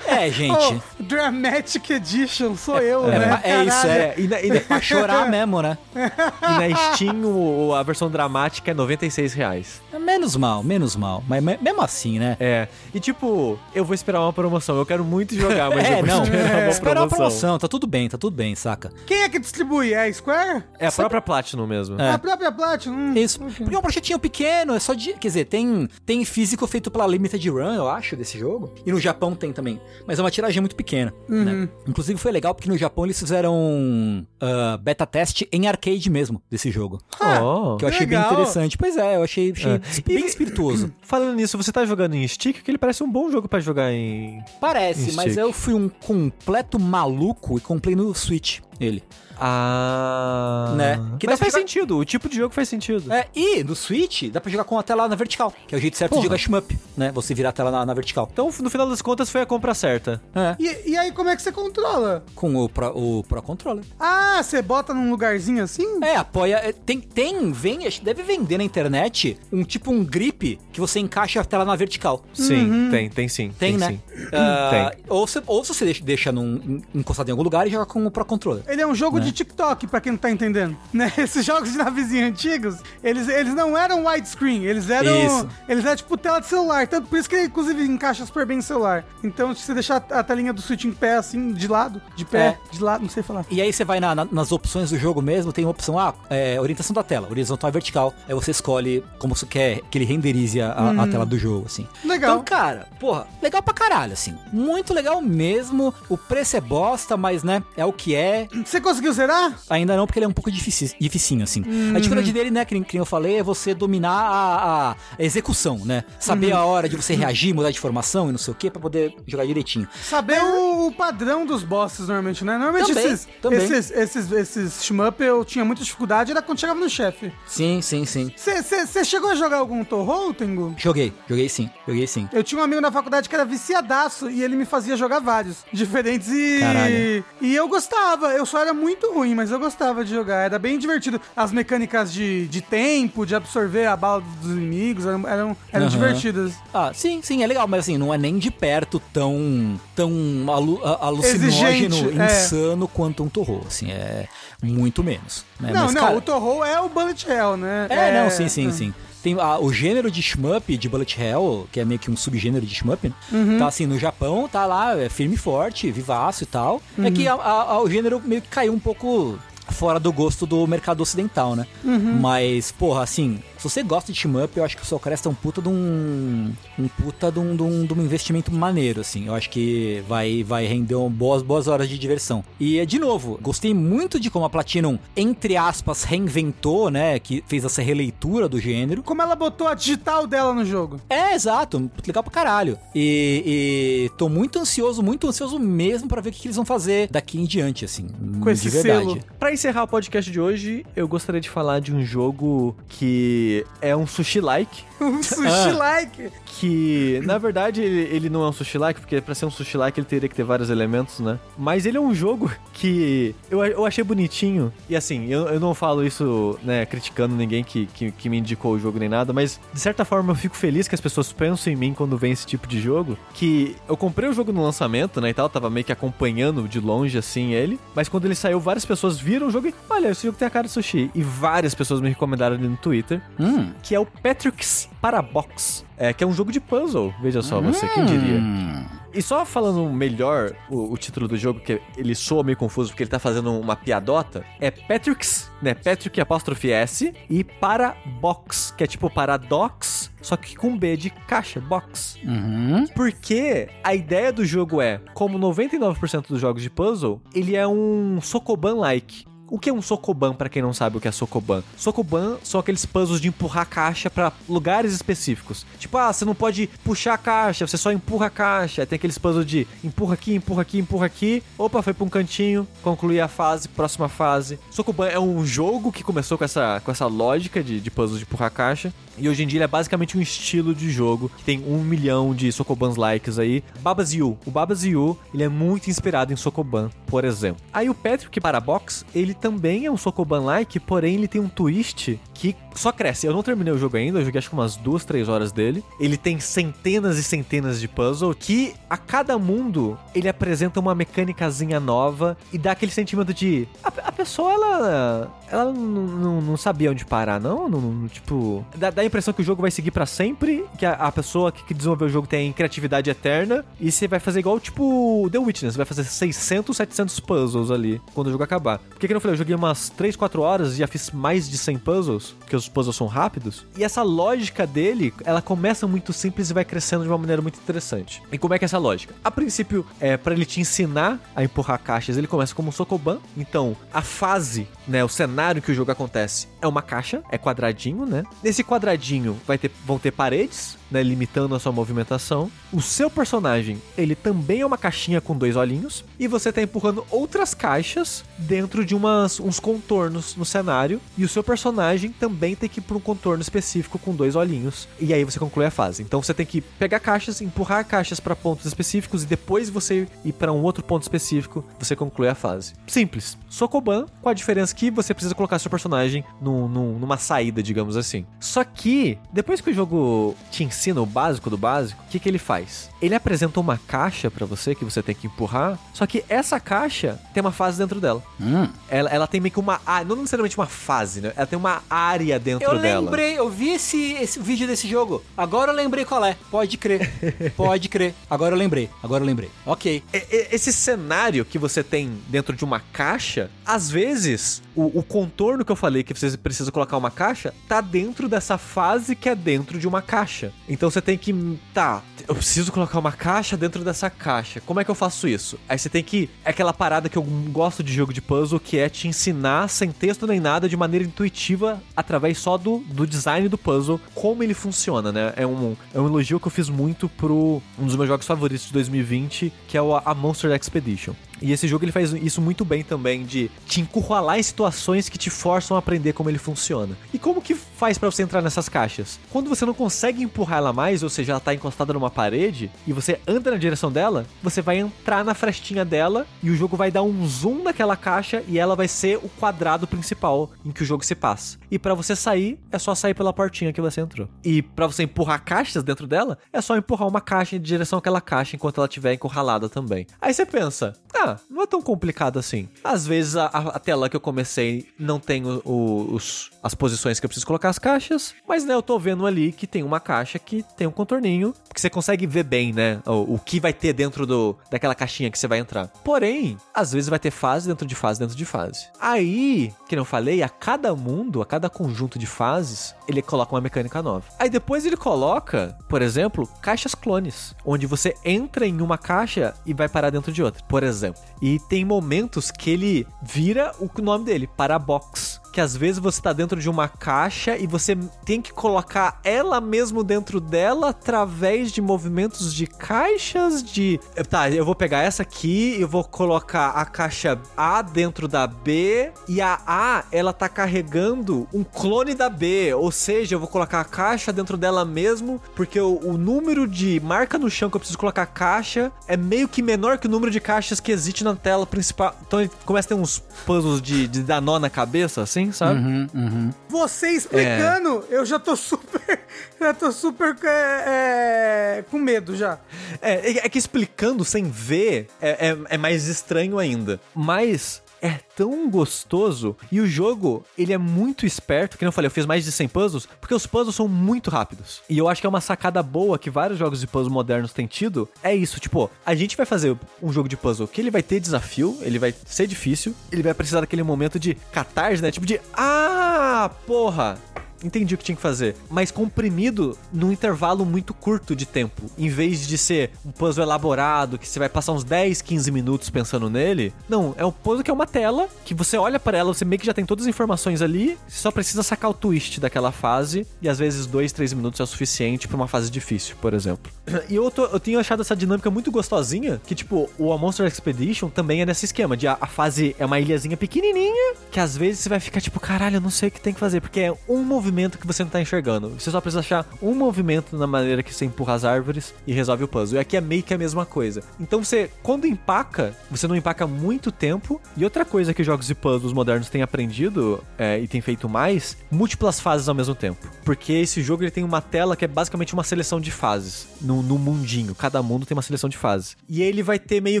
É, gente. Oh, Dramatic Edition, sou eu, É, né? é isso, é. E na, e Pra chorar mesmo, né? e na Steam o- a versão dramática é 96 reais. É Menos mal, menos mal. Mas me- mesmo assim, né? É, e tipo, eu vou esperar uma promoção. Eu quero muito jogar, mas é, eu vou não. esperar uma Esperar uma promoção. promoção, tá tudo bem, tá tudo bem, saca? Quem é que distribui? É a Square? É a própria Platinum mesmo. É. A própria Platinum? Hum, Isso. ok. Porque é um projetinho pequeno, é só de. Quer dizer, tem, tem físico feito pela Limited Run, eu acho, desse jogo. E no Japão tem também. Mas é uma tiragem muito pequena. Né? Inclusive foi legal porque no Japão eles fizeram ah, beta teste em arcade mesmo desse jogo. Oh. que eu achei bem legal. interessante. Pois é, eu achei, achei É. bem E- espirituoso. Falando nisso, você tá jogando em stick? Que ele parece um bom jogo pra jogar em. Parece, Em mas stick. eu fui um completo maluco e comprei no Switch ele. Ah. Né? Que Mas pra faz jogar- sentido, o tipo de jogo faz sentido. É, e no Switch dá pra jogar com a tela na vertical, que é o jeito certo de Porra. jogar shmup, né? Você virar a tela na, na vertical. Então, no final das contas, foi a compra certa. É. E, e aí, como é que você controla? Com o Pro, o Pro Controller. Ah, você bota num lugarzinho assim? É, apoia. é, Tem, tem, vem, acho que deve vender na internet um tipo um grip que você encaixa a tela na vertical. Sim, tem, tem sim. Tem, né? sim. Ah, Tem. Ou, você, ou você deixa, deixa num, em- encostado em algum lugar e joga com o Pro Controller. Ele é um jogo Né? de TikTok, pra quem não tá entendendo. Né? Esses jogos de navezinha antigos, eles, eles não eram widescreen, eles eram. Isso. Eles eram tipo tela de celular. Tanto por isso que inclusive, encaixa super bem no celular. Então, se você deixar a, telinha do Switch em pé, assim, de lado, de pé, de lado, não sei falar. E aí você vai na- na- nas opções do jogo mesmo, tem uma opção, ah, é, orientação da tela, horizontal e vertical. Aí você escolhe como você quer que ele renderize a, a- a tela do jogo, assim. Legal. Então, cara, porra, legal pra caralho, assim. Muito legal mesmo. O preço é bosta, mas, né, é o que é. Você conseguiu zerar? Ainda não, porque ele é um pouco difícil, dificinho, assim. A dificuldade dele, né, que, que eu falei, é você dominar a, a execução, né? Saber a hora de você reagir, mudar de formação e não sei o que, pra poder jogar direitinho. Saber o, o padrão dos bosses, normalmente, né? Normalmente Também, esses, também. esses, esses, esses shmup eu tinha muita dificuldade, era quando chegava no chefe. Sim, sim, sim. Você chegou a jogar algum Torro, Tengu? Joguei, joguei sim, joguei sim. Eu tinha um amigo na faculdade que era viciadaço e ele me fazia jogar vários diferentes e. Caralho. E eu gostava. Eu só era muito ruim, mas eu gostava de jogar. Era bem divertido. As mecânicas de, de tempo, de absorver a bala dos inimigos, eram, eram, eram Aham. divertidas. Ah, sim, sim, é legal, mas assim, não é nem de perto tão, tão alu alucinógeno, Exigente, é. insano quanto um Torro, assim, é muito menos. né? não, Mas, não, cara, o Torro é o Bullet Hell, né? É, não, sim, sim, sim. Tem a- o gênero de shmup, de bullet hell, que é meio que um subgênero de shmup, né? Uhum. tá assim, no Japão, tá lá, é firme e forte, vivaço e tal. É Uhum. que a- a- a- o gênero meio que caiu um pouco fora do gosto do mercado ocidental, né? Uhum. Mas, porra, assim, se você gosta de shmup, eu acho que o Soul Crest é um puta de um... um puta de um, de um, de um investimento maneiro, assim. Eu acho que vai, vai render um boas, boas horas de diversão. E, é, de novo, gostei muito de como a Platinum, entre aspas, reinventou, né? Que fez essa releitura do gênero. Como ela botou a digital dela no jogo. É, exato. Legal pra caralho. E, e tô muito ansioso, muito ansioso mesmo pra ver o que, que eles vão fazer daqui em diante, assim. Com esse de verdade. selo. Pra encerrar o podcast de hoje, eu gostaria de falar de um jogo que é um sushi-like. Um sushi Ah. like. Que, na verdade, ele, ele não é um sushi-like, porque pra ser um sushi-like ele teria que ter vários elementos, né? Mas ele é um jogo que eu, eu achei bonitinho. E assim, eu, eu não falo isso, né, criticando ninguém que, que, que me indicou o jogo nem nada, mas de certa forma eu fico feliz que as pessoas pensam em mim quando vem esse tipo de jogo. Que eu comprei o jogo no lançamento, né, e tal, tava meio que acompanhando de longe, assim, ele. Mas quando ele saiu, várias pessoas viram o jogo e, olha, esse jogo tem a cara de sushi. E várias pessoas me recomendaram ali no Twitter Hum. que é o Patrick's Parabox. É, que é um jogo de puzzle. Veja só, você, quem diria? Hum. E só falando melhor o, o título do jogo, que ele soa meio confuso porque ele tá fazendo uma piadota, é Patrick's, né? Patrick apóstrofe S e Parabox, que é tipo Paradox, só que com B de caixa, box. Uhum. Porque a ideia do jogo é, como 99% dos jogos de puzzle, ele é um Sokoban-like. O que é um Sokoban, pra quem não sabe o que é Sokoban? Sokoban são aqueles puzzles de empurrar caixa pra lugares específicos. Tipo, ah, você não pode puxar a caixa, você só empurra a caixa. Tem aqueles puzzles de empurra aqui, empurra aqui, empurra aqui. Opa, foi pra um cantinho, concluir a fase, próxima fase. Sokoban é um jogo que começou com essa, com essa lógica de, de puzzles de empurrar caixa. E hoje em dia ele é basicamente um estilo de jogo que tem um milhão de Sokobans likes aí. Babas Yu. O Babas Yu, ele é muito inspirado em Sokoban, por exemplo. Aí o Patrick Parabox, ele também é um Sokoban-like, porém ele tem um twist que só cresce. Eu não terminei o jogo ainda, eu joguei acho que umas duas, três horas dele. Ele tem centenas e centenas de puzzle que a cada mundo ele apresenta uma mecânicazinha nova e dá aquele sentimento de a, a pessoa ela ela não, não, sabia onde parar, não, tipo, dá, dá a impressão que o jogo vai seguir pra sempre, que a, a pessoa que, que desenvolveu o jogo tem criatividade eterna e você vai fazer igual tipo The Witness, vai fazer 600, 700 puzzles ali quando o jogo acabar. Porque que eu falei, eu joguei umas 3, 4 horas e já fiz mais de 100 puzzles, porque os puzzles são rápidos. E essa lógica dele, ela começa muito simples e vai crescendo de uma maneira muito interessante. E como é que é essa lógica? A princípio, é para ele te ensinar a empurrar caixas, ele começa como um Sokoban. Então, a fase, né, o cenário que o jogo acontece é uma caixa, é quadradinho, né? Nesse quadradinho vai ter, vão ter paredes, né, limitando a sua movimentação. O seu personagem, ele também é uma caixinha com dois olhinhos e você tá empurrando outras caixas dentro de umas, uns contornos no cenário e o seu personagem também tem que ir para um contorno específico com dois olhinhos e aí você conclui a fase. Então você tem que pegar caixas, empurrar caixas para pontos específicos e depois você ir para um outro ponto específico, você conclui a fase. Simples. Sokoban, com a diferença que você precisa colocar seu personagem num- num- numa saída, digamos assim. Só que depois que o jogo te ensina o básico do básico, o que, que ele faz? Ele apresenta uma caixa pra você que você tem que empurrar, só que essa caixa tem uma fase dentro dela. Hum. Ela, ela tem meio que uma área, não necessariamente uma fase, né? Ela tem uma área dentro Eu dela. lembrei, eu vi esse, esse vídeo desse jogo. Agora eu lembrei qual é. Pode crer. Pode crer. Agora eu lembrei. Agora eu lembrei. Ok. Esse cenário que você tem dentro de uma caixa, às vezes, o, o contorno que eu falei que você precisa colocar uma caixa, tá dentro dessa fase que é dentro de uma caixa. Então você tem que. Tá, eu preciso colocar uma caixa dentro dessa caixa. Como é que eu faço isso? Aí você tem que. É aquela parada que eu gosto de jogo de puzzle, que é te ensinar sem texto nem nada, de maneira intuitiva, através só do, do design do puzzle, como ele funciona, né? É um, é um elogio que eu fiz muito pro um dos meus jogos favoritos de 2020, que é o A Monster Expedition. E esse jogo ele faz isso muito bem também, de te encurralar em situações que te forçam a aprender como ele funciona. E como que faz para você entrar nessas caixas? Quando você não consegue empurrar ela mais, ou seja, ela tá encostada numa parede, e você anda na direção dela, você vai entrar na frestinha dela e o jogo vai dar um zoom naquela caixa e ela vai ser o quadrado principal em que o jogo se passa. E para você sair, é só sair pela portinha que você entrou. E para você empurrar caixas dentro dela, é só empurrar uma caixa em direção àquela caixa enquanto ela estiver encurralada também. Aí você pensa, ah, não é tão complicado assim. Às vezes a, a tela que eu comecei não tem o, o, os, as posições que eu preciso colocar as caixas, mas né, eu tô vendo ali que tem uma caixa que tem um contorninho, que você consegue ver bem, né, o, o que vai ter dentro do, daquela caixinha que você vai entrar. Porém, às vezes vai ter fase dentro de fase dentro de fase. Aí, que eu falei, a cada mundo, a cada conjunto de fases, ele coloca uma mecânica nova. Aí depois ele coloca, por exemplo, caixas clones, onde você entra em uma caixa e vai parar dentro de outra, por exemplo. E tem momentos que ele vira o nome dele, Parabox que às vezes você tá dentro de uma caixa e você tem que colocar ela mesmo dentro dela através de movimentos de caixas de. Tá, eu vou pegar essa aqui, eu vou colocar a caixa A dentro da B e a A ela tá carregando um clone da B, ou seja, eu vou colocar a caixa dentro dela mesmo, porque o, o número de marca no chão que eu preciso colocar a caixa é meio que menor que o número de caixas que existe na tela principal. Então começa a ter uns puzzles de, de dar nó na cabeça, assim assim, sabe? Uhum, uhum. Você explicando, é. eu já tô super. Já tô super é, é, com medo já. É, é, é que explicando sem ver é, é, é mais estranho ainda. Mas é tão gostoso e o jogo, ele é muito esperto, que eu falei, eu fiz mais de 100 puzzles, porque os puzzles são muito rápidos. E eu acho que é uma sacada boa que vários jogos de puzzle modernos têm tido, é isso, tipo, a gente vai fazer um jogo de puzzle que ele vai ter desafio, ele vai ser difícil, ele vai precisar daquele momento de catarse, né? Tipo de, ah, porra, entendi o que tinha que fazer, mas comprimido num intervalo muito curto de tempo. Em vez de ser um puzzle elaborado, que você vai passar uns 10, 15 minutos pensando nele, não, é um puzzle que é uma tela, que você olha para ela, você meio que já tem todas as informações ali, você só precisa sacar o twist daquela fase, e às vezes 2, 3 minutos é o suficiente para uma fase difícil, por exemplo. E eu, tô, eu tenho achado essa dinâmica muito gostosinha, que tipo, o A Monster Expedition também é nesse esquema, de a, a fase é uma ilhazinha pequenininha, que às vezes você vai ficar tipo, caralho, eu não sei o que tem que fazer, porque é um movimento movimento que você não tá enxergando. Você só precisa achar um movimento na maneira que você empurra as árvores e resolve o puzzle. E aqui é meio que a mesma coisa. Então você, quando empaca, você não empaca muito tempo. E outra coisa que jogos de puzzles modernos têm aprendido é, e têm feito mais, múltiplas fases ao mesmo tempo. Porque esse jogo ele tem uma tela que é basicamente uma seleção de fases no, no mundinho. Cada mundo tem uma seleção de fases. E ele vai ter meio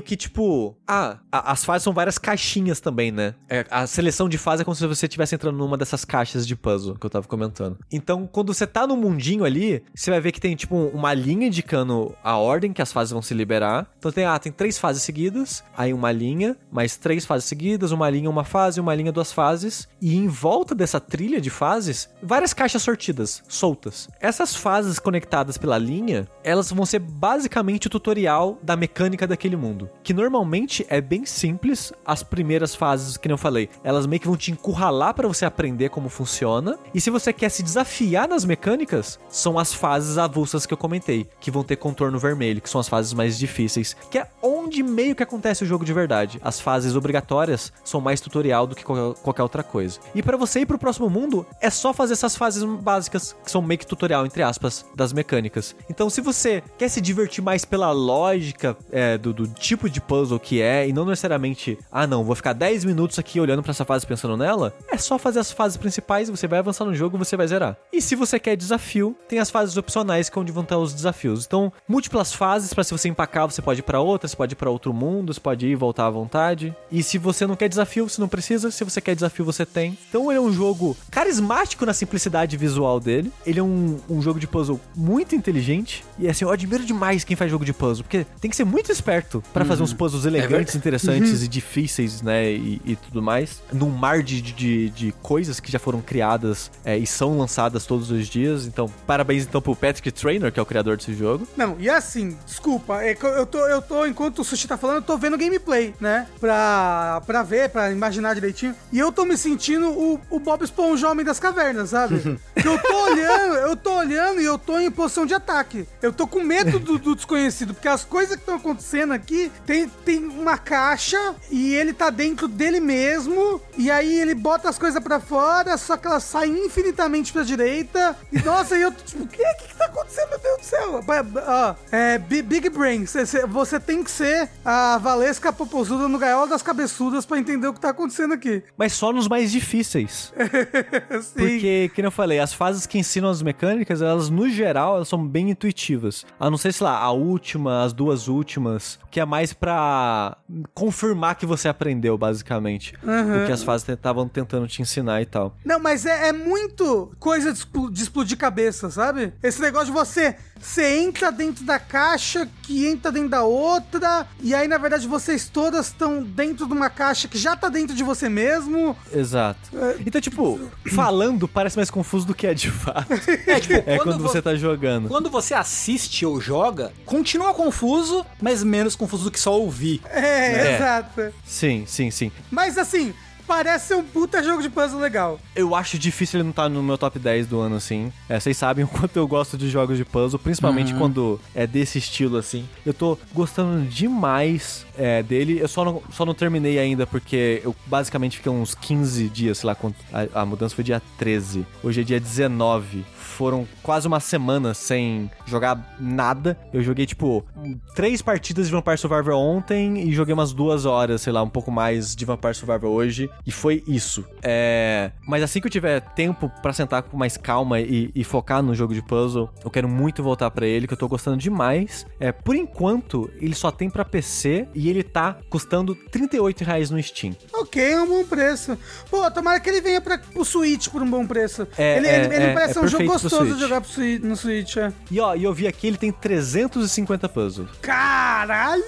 que tipo. Ah, as fases são várias caixinhas também, né? É, a seleção de fase é como se você estivesse entrando numa dessas caixas de puzzle que eu tava comentando Então, quando você tá no mundinho ali, você vai ver que tem, tipo, uma linha indicando a ordem que as fases vão se liberar. Então tem, ah, tem três fases seguidas, aí uma linha, mais três fases seguidas, uma linha, uma fase, uma linha, duas fases. E em volta dessa trilha de fases, várias caixas sortidas, soltas. Essas fases conectadas pela linha, elas vão ser basicamente o tutorial da mecânica daquele mundo. Que normalmente é bem simples, as primeiras fases, que eu falei, elas meio que vão te encurralar para você aprender como funciona. E se você quer se desafiar nas mecânicas, são as fases avulsas que eu comentei, que vão ter contorno vermelho, que são as fases mais difíceis, que é onde meio que acontece o jogo de verdade. As fases obrigatórias são mais tutorial do que qualquer outra coisa. E para você ir pro próximo mundo, é só fazer essas fases básicas, que são meio que tutorial, entre aspas, das mecânicas. Então, se você quer se divertir mais pela lógica é, do, do tipo de puzzle que é, e não necessariamente, ah não, vou ficar 10 minutos aqui olhando para essa fase pensando nela, é só fazer as fases principais, você vai avançar no jogo, você vai zerar. E se você quer desafio, tem as fases opcionais que é onde vão estar os desafios. Então, múltiplas fases para se você empacar, você pode ir para outra, você pode ir para outro mundo, você pode ir e voltar à vontade. E se você não quer desafio, você não precisa. Se você quer desafio, você tem. Então, ele é um jogo carismático na simplicidade visual dele. Ele é um, um jogo de puzzle muito inteligente. E assim, eu admiro demais quem faz jogo de puzzle, porque tem que ser muito esperto para uhum. fazer uns puzzles elegantes, é interessantes uhum. e difíceis, né? E, e, tudo mais. Num mar de, de, de coisas que já foram criadas é, e são lançadas todos os dias. Então, parabéns então pro Patrick Trainer, que é o criador desse jogo. Não, e assim, desculpa, é que eu tô, eu tô, enquanto o Sushi tá falando, eu tô vendo gameplay, né? Pra, pra ver, pra imaginar direitinho. E eu tô me sentindo o, o Bob Esponja Homem das Cavernas, sabe? que eu tô olhando, eu tô olhando e eu tô em posição de ataque. Eu tô com medo do, do desconhecido, porque as coisas que estão acontecendo aqui, tem, tem uma caixa e ele tá dentro dele mesmo, e aí ele bota as coisas pra fora, só que elas saem infinitamente pra direita. E nossa, e eu tô tipo, o que, que, que tá acontecendo, meu Deus do céu? Ó, é, Bi- Big Brain, cê- cê- você tem que ser a Valesca Popozuda no Gaiola das Cabeçudas pra entender o que tá acontecendo aqui. Mas só nos mais difíceis. Sim. Porque, como eu falei, as fases que ensinam as mecânicas, elas, no geral, elas são bem intuitivas. A não ser, sei lá, a última, as duas últimas, que é mais pra confirmar que você aprendeu, basicamente. O que as fases estavam tentando te ensinar e tal. Não, mas é, é muito coisa de, expl- de explodir cabeça, sabe? Esse negócio de você. Você entra dentro da caixa, que entra dentro da outra, e aí, na verdade, vocês todas estão dentro de uma caixa que já tá dentro de você mesmo. Exato. Então, tipo, falando parece mais confuso do que é de fato. É, tipo, É quando você tá jogando. Quando você assiste ou joga, continua confuso, mas menos confuso do que só ouvir. É, É. exato. Sim, sim, sim. Mas assim, parece ser um puta jogo de puzzle legal. Eu acho difícil ele não estar no meu top 10 do ano, assim. É, vocês sabem o quanto eu gosto de jogos de puzzle, principalmente quando é desse estilo, assim. Eu tô gostando demais é, dele. Eu só não, só não terminei ainda, porque eu basicamente fiquei uns 15 dias, sei lá, quando a, a mudança foi dia 13. Hoje é dia 19. Foram quase uma semana sem jogar nada. Eu joguei, tipo, três partidas de Vampire Survivor ontem e joguei umas duas horas, sei lá, um pouco mais de Vampire Survivor hoje. E foi isso. É... Mas assim que eu tiver tempo pra sentar com mais calma e, e focar no jogo de puzzle, eu quero muito voltar pra ele, que eu tô gostando demais. É, por enquanto, ele só tem pra PC e ele tá custando 38 reais no Steam. Ok, é um bom preço. Pô, tomara que ele venha pra, pro Switch por um bom preço. É, ele, é, ele, ele é, parece é um jogo gostoso de Switch. jogar pro Swi- no Switch. É. E ó, e eu vi aqui, ele tem 350 puzzles. Caralho!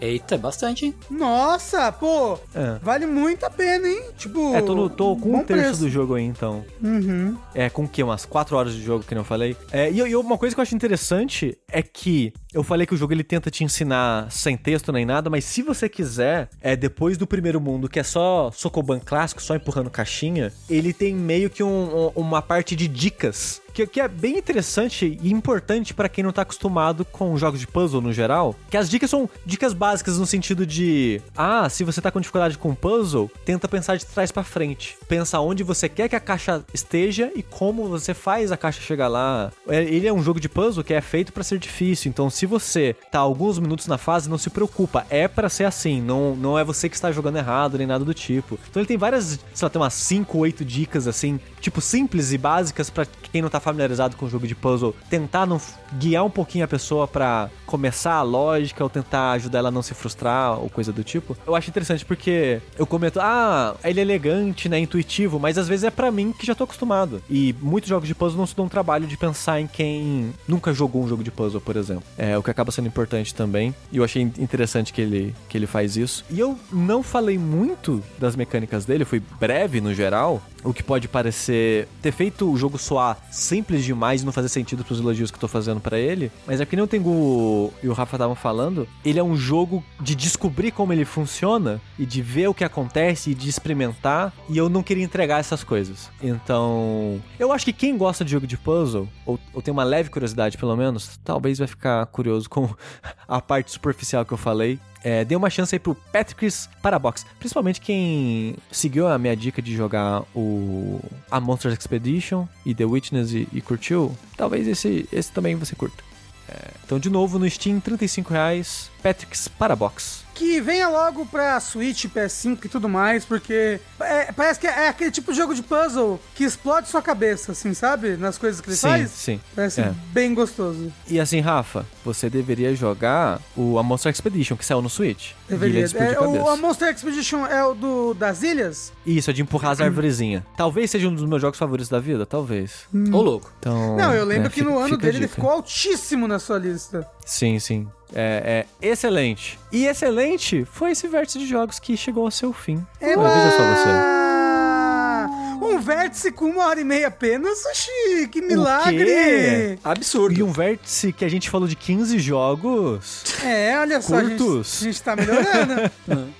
Eita, é bastante, hein? Nossa, pô, É. vale muito a pena, Tipo, É, tô, tô com um terço preço. do jogo aí, então. Uhum. É, com o quê? Umas 4 horas de jogo, que não eu falei. É, e, e uma coisa que eu acho interessante é que eu falei que o jogo ele tenta te ensinar sem texto nem nada, mas se você quiser, é depois do primeiro mundo, que é só Sokoban clássico, só empurrando caixinha, ele tem meio que um- um- uma parte de dicas. Que, que é bem interessante e importante pra quem não tá acostumado com jogos de puzzle no geral. Que as dicas são dicas básicas no sentido de: ah, se você tá com dificuldade com puzzle, tenta pensar de trás pra frente. Pensa onde você quer que a caixa esteja e como você faz a caixa chegar lá. É, Ele é um jogo de puzzle que é feito pra ser difícil. Então, se você tá alguns minutos na fase, não se preocupa. É pra ser assim. Não, não é você que está jogando errado nem nada do tipo. Então, ele tem várias, sei lá, tem umas 5, 8 dicas assim, tipo simples e básicas pra quem não tá familiarizado com o jogo de puzzle, tentar não guiar um pouquinho a pessoa pra começar a lógica ou tentar ajudar ela a não se frustrar ou coisa do tipo. Eu acho interessante porque eu comento, ah, ele é elegante, né, intuitivo, mas às vezes é pra mim que já tô acostumado. E muitos jogos de puzzle não se dão um trabalho de pensar em quem nunca jogou um jogo de puzzle, por exemplo. É o que acaba sendo importante também. E eu achei interessante que ele, que ele faz isso. E eu não falei muito das mecânicas dele, fui breve no geral, o que pode parecer ter feito o jogo soar simples demais e não fazer sentido pros elogios que eu tô fazendo pra ele. Mas é que nem o Tengu e o Rafa estavam falando, ele é um jogo de descobrir como ele funciona e de ver o que acontece e de experimentar. E eu não queria entregar essas coisas. Então, eu acho que quem gosta de jogo de puzzle, ou, ou tem uma leve curiosidade pelo menos, talvez vai ficar curioso com a parte superficial que eu falei. É, dê uma chance aí pro Patrick's Parabox. Principalmente quem seguiu a minha dica de jogar o a Monsters Expedition e The Witness e, e curtiu, talvez esse, esse também você curta. É, então, de novo, no Steam, 35 reais, Patrick's Parabox. Que venha logo pra Switch, PS5 e tudo mais, porque é- parece que é aquele tipo de jogo de puzzle que explode sua cabeça, assim, sabe? Nas coisas que ele Sim, faz. sim. Parece É. bem gostoso. E assim, Rafa, você deveria jogar o a Monster Expedition, que saiu no Switch. Deveria. É, o, a Monster Expedition é o do das ilhas? Isso, é de empurrar as arvorezinhas. Talvez seja um dos meus jogos favoritos da vida, talvez. Ô, louco. Então, Não, eu lembro é, que fica- no ano fica dele ele ficou altíssimo na sua lista. Sim, sim. É, é excelente. E excelente foi esse vértice de jogos que chegou ao seu fim. É Olha, veja só você. Um vértice com uma hora e meia apenas, Sushi, que milagre! Absurdo. E um vértice que a gente falou de 15 jogos. É, olha só, a gente, Curtos. a gente tá melhorando.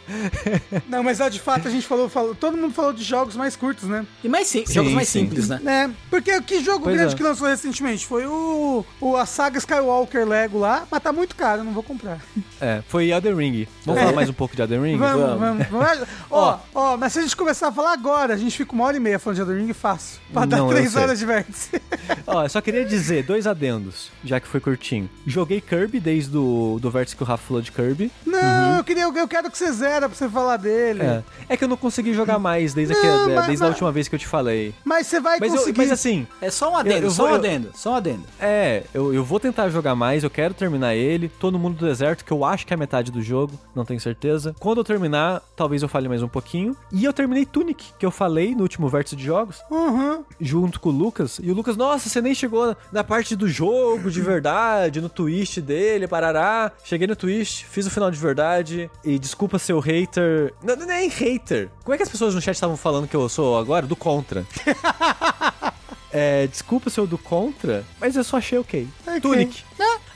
Não, mas ó, de fato a gente falou, falou, todo mundo falou de jogos mais curtos, né? E mais sim, Sim, jogos mais sim. simples, né? É, porque que jogo Pois grande é. que lançou recentemente? Foi o, o a saga Skywalker Lego lá, mas tá muito caro, eu não vou comprar. É, foi Elden Ring. Vamos É. falar mais um pouco de Elden Ring? Vamos, vamos, vamos. Ó, ó, mas se a gente começar a falar agora, a gente fica uma hora e meia falando de Elden Ring fácil. Pra dar Não, eu três horas de vértice. Ó, eu só queria dizer dois adendos, já que foi curtinho. Joguei Kirby desde o do vértice que o Rafa falou de Kirby. Não, eu, queria, eu quero que você zera pra você falar dele. É. É que eu não consegui jogar mais desde, Não, aquele- mas- desde a mas- última vez que eu te falei. Mas você vai Mas, eu- conseguir. mas assim, É só um adendo, Eu- eu só vou- um eu- adendo, só um adendo. é, eu, eu vou tentar jogar mais, eu quero terminar ele. Todo mundo do deserto, que eu acho que é a metade do jogo, não tenho certeza. Quando eu terminar, talvez eu fale mais um pouquinho. E eu terminei Tunic, que eu falei no último vértice de jogos, Uhum. junto com o Lucas. E o Lucas, nossa, você nem chegou na parte do jogo de verdade, no twist dele, parará. Cheguei no twist, fiz o final de verdade. E desculpa ser o hater. Não, não é nem hater. Como é que as pessoas no chat estavam falando que eu sou agora? Do contra. É, desculpa ser o do contra, mas eu só achei ok. Ok. Tunic.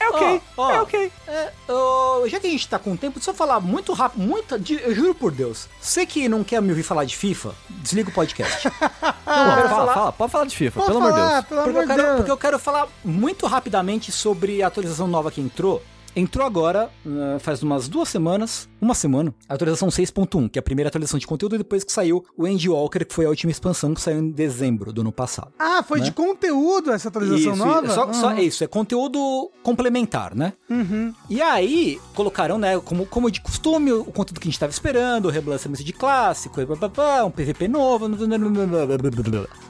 É ok, Ó, ó. é ok. É, ô, já que a gente tá com tempo, deixa eu falar muito rápido, muito, eu juro por Deus. Você que não quer me ouvir falar de FIFA, desliga o podcast. Não, fala, falar- fala, pode falar de FIFA, Pode pelo amor de falar, Deus. pelo porque, amor eu quero, Deus. porque eu quero falar muito rapidamente sobre a atualização nova que entrou. Entrou agora, eh, faz umas duas semanas, uma semana, a atualização 6.1, que é a primeira atualização de conteúdo, e depois que saiu o Endwalker, que foi a última expansão que saiu em dezembro do ano passado. Ah, foi né? de conteúdo essa atualização Isso, nova? Só, só Uhum. é isso, é conteúdo complementar, né? Uhum. E aí, colocaram, né, como, como de costume, o conteúdo que a gente tava esperando, o relançamento de clássico, e blá, blá, blá, um PVP novo,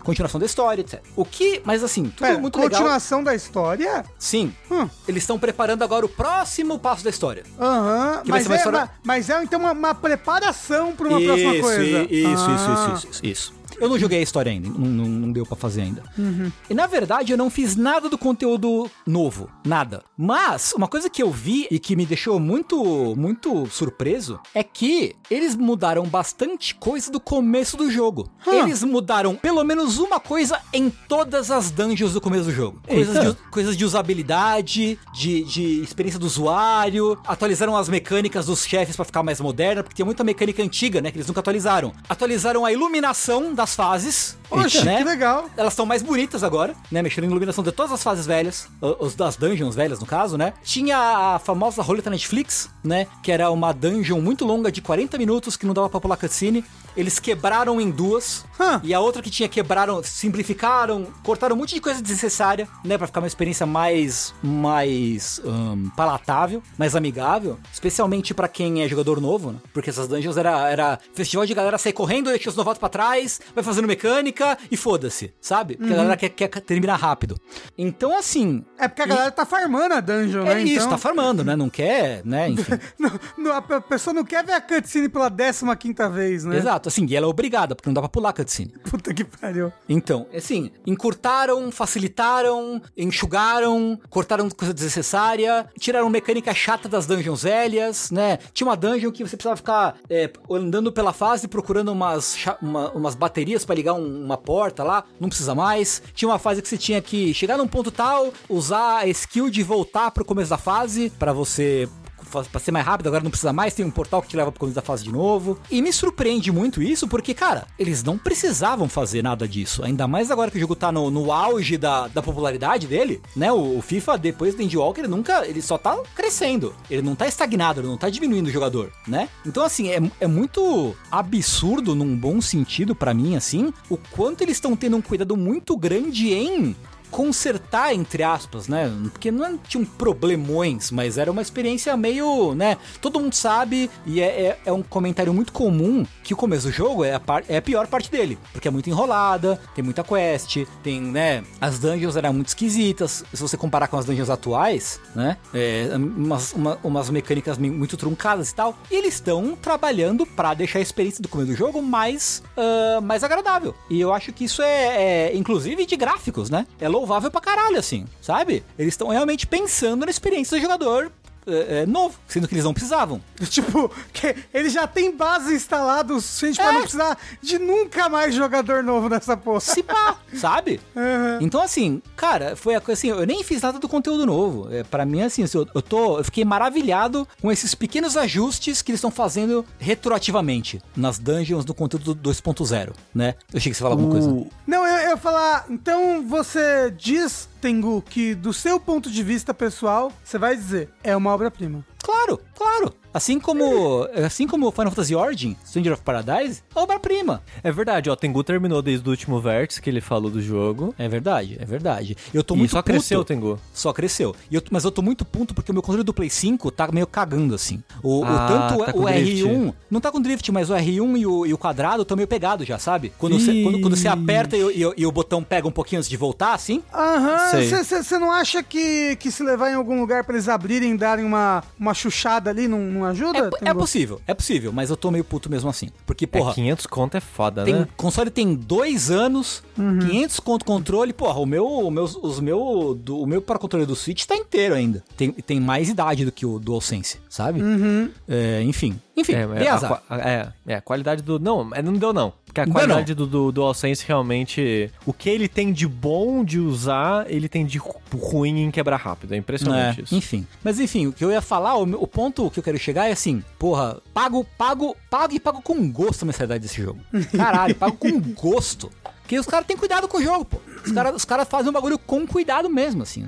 continuação da história, etc. O que, mas assim, tudo Pera, muito legal. continuação da história? Sim, Hum. eles estão preparando agora o próximo passo da história. Aham. Mas, é, história- ma- mas é então uma, uma preparação pra uma próxima coisa. Isso, Ah. isso, isso, isso, isso. Eu não joguei a história ainda, não, não, não deu pra fazer ainda. Uhum. E na verdade eu não fiz nada do conteúdo novo, nada. Mas uma coisa que eu vi e que me deixou muito, muito surpreso é que eles mudaram bastante coisa do começo do jogo. Hum. Eles mudaram pelo menos uma coisa em todas as dungeons do começo do jogo. Coisas de, coisas de usabilidade, de, de experiência do usuário, atualizaram as mecânicas dos chefes pra ficar mais moderna, porque tinha muita mecânica antiga, né, que eles nunca atualizaram. Atualizaram a iluminação das fases, Poxa, né? que legal. Elas estão mais bonitas agora, né? Mexeram em iluminação de todas as fases velhas, os das dungeons velhas, no caso, né? Tinha a famosa roleta Netflix, né? Que era uma dungeon muito longa de 40 minutos que não dava pra pular cutscene. Eles quebraram em duas. Hã. E a outra que tinha quebraram, simplificaram, cortaram um monte de coisa desnecessária, né? Pra ficar uma experiência mais, mais hum, palatável, mais amigável. Especialmente pra quem é jogador novo, né? Porque essas dungeons era, era festival de galera sair correndo, deixa os novatos pra trás, vai fazendo mecânica e foda-se, sabe? Porque a galera quer, quer terminar rápido. Então, assim. É porque a e- galera tá farmando a dungeon, É né? isso, então... tá farmando, né? Não quer, né? Enfim. Não, não, a pe- pessoa não quer ver a cutscene pela 15 vez, né? Exato, assim, e ela é obrigada, porque não dá pra pular cutscene. Puta que pariu. Então, assim, encurtaram, facilitaram, enxugaram, cortaram coisa desnecessária, tiraram mecânica chata das dungeons velhas, né? Tinha uma dungeon que você precisava ficar é, andando pela fase procurando umas, uma- umas baterias pra ligar um- uma porta lá, não precisa mais. Tinha uma fase que você tinha que chegar num ponto tal, usar a skill de voltar pro começo da fase pra você pra ser mais rápido, agora não precisa mais, tem um portal que te leva pro começo da fase de novo. E me surpreende muito isso, porque, cara, eles não precisavam fazer nada disso. Ainda mais agora que o jogo tá no, no auge da, da popularidade dele, né? O, o FIFA, depois do Endwalker, ele nunca. Ele só tá crescendo. Ele não tá estagnado, ele não tá diminuindo o jogador, né? Então, assim, é, é muito absurdo, num bom sentido, pra mim, assim, o quanto eles estão tendo um cuidado muito grande em consertar, entre aspas, né? Porque não tinham problemões, mas era uma experiência meio, né? Todo mundo sabe, e é, é, é um comentário muito comum que o começo do jogo é a, par- é a pior parte dele. Porque é muito enrolada, tem muita quest, tem, né? As dungeons eram muito esquisitas. Se você comparar com as dungeons atuais, né? É, umas, uma- umas mecânicas me- muito truncadas e tal. E eles estão trabalhando pra deixar a experiência do começo do jogo mais, ah, mais agradável. E eu acho que isso é, é, inclusive, de gráficos, né? É louvável pra caralho, assim, sabe? Eles estão realmente pensando na experiência do jogador é, é, novo, sendo que eles não precisavam. Tipo, que ele já tem base instalada o suficiente pra É. não precisar de nunca mais jogador novo nessa porra. Se pá, sabe? Uhum. Então, assim, cara, foi a coisa assim, eu nem fiz nada do conteúdo novo. É, para mim, assim, eu, eu tô. Eu fiquei maravilhado com esses pequenos ajustes que eles estão fazendo retroativamente nas dungeons do conteúdo do 2.0, né? Eu achei que você falava alguma coisa. Não, eu, eu ia falar, então você diz, Tengu, que do seu ponto de vista pessoal, você vai dizer, é uma obra-prima. Claro, claro. Assim como, assim como Final Fantasy Origin, Stranger of Paradise, é obra-prima. É verdade, ó, Tengu terminou desde o último vértice que ele falou do jogo. É verdade, é verdade. Eu tô E muito só puto. cresceu o Tengu. Só cresceu. E eu- mas eu tô muito puto porque o meu controle do Play 5 tá meio cagando, assim. O, o Ah, tanto tá o drift. R1. Não tá com drift, mas o R1 e o, e o quadrado estão meio pegado já, sabe? Quando você, quando, quando você aperta e, o- e o- e o botão pega um pouquinho antes de voltar, assim. Aham, você não acha que, que se levar em algum lugar pra eles abrirem e darem uma, uma chuchada ali não, não ajuda? É, é possível, é possível, mas eu tô meio puto mesmo assim. Porque, porra. é 500 conto é foda, Tem, né? console tem dois anos, Uhum. 500 conto controle, porra, o meu, o meu, os meu, do, o meu para controle do Switch tá inteiro ainda. Tem, tem mais idade do que o DualSense, sabe? Uhum. É, enfim, enfim, É, é, a, azar. qua- é, é, a qualidade do. Não, é, não deu não. Porque a Não qualidade do, do DualSense realmente. O que ele tem de bom de usar, ele tem de ru- ruim em quebrar rápido. É impressionante É, isso. enfim. Mas enfim, o que eu ia falar, o, o ponto que eu quero chegar é assim, porra, pago, pago, pago e pago com gosto a mensalidade desse jogo. Caralho, pago com gosto. Porque os caras têm cuidado com o jogo, pô. Os caras cara fazem um bagulho com cuidado mesmo, assim.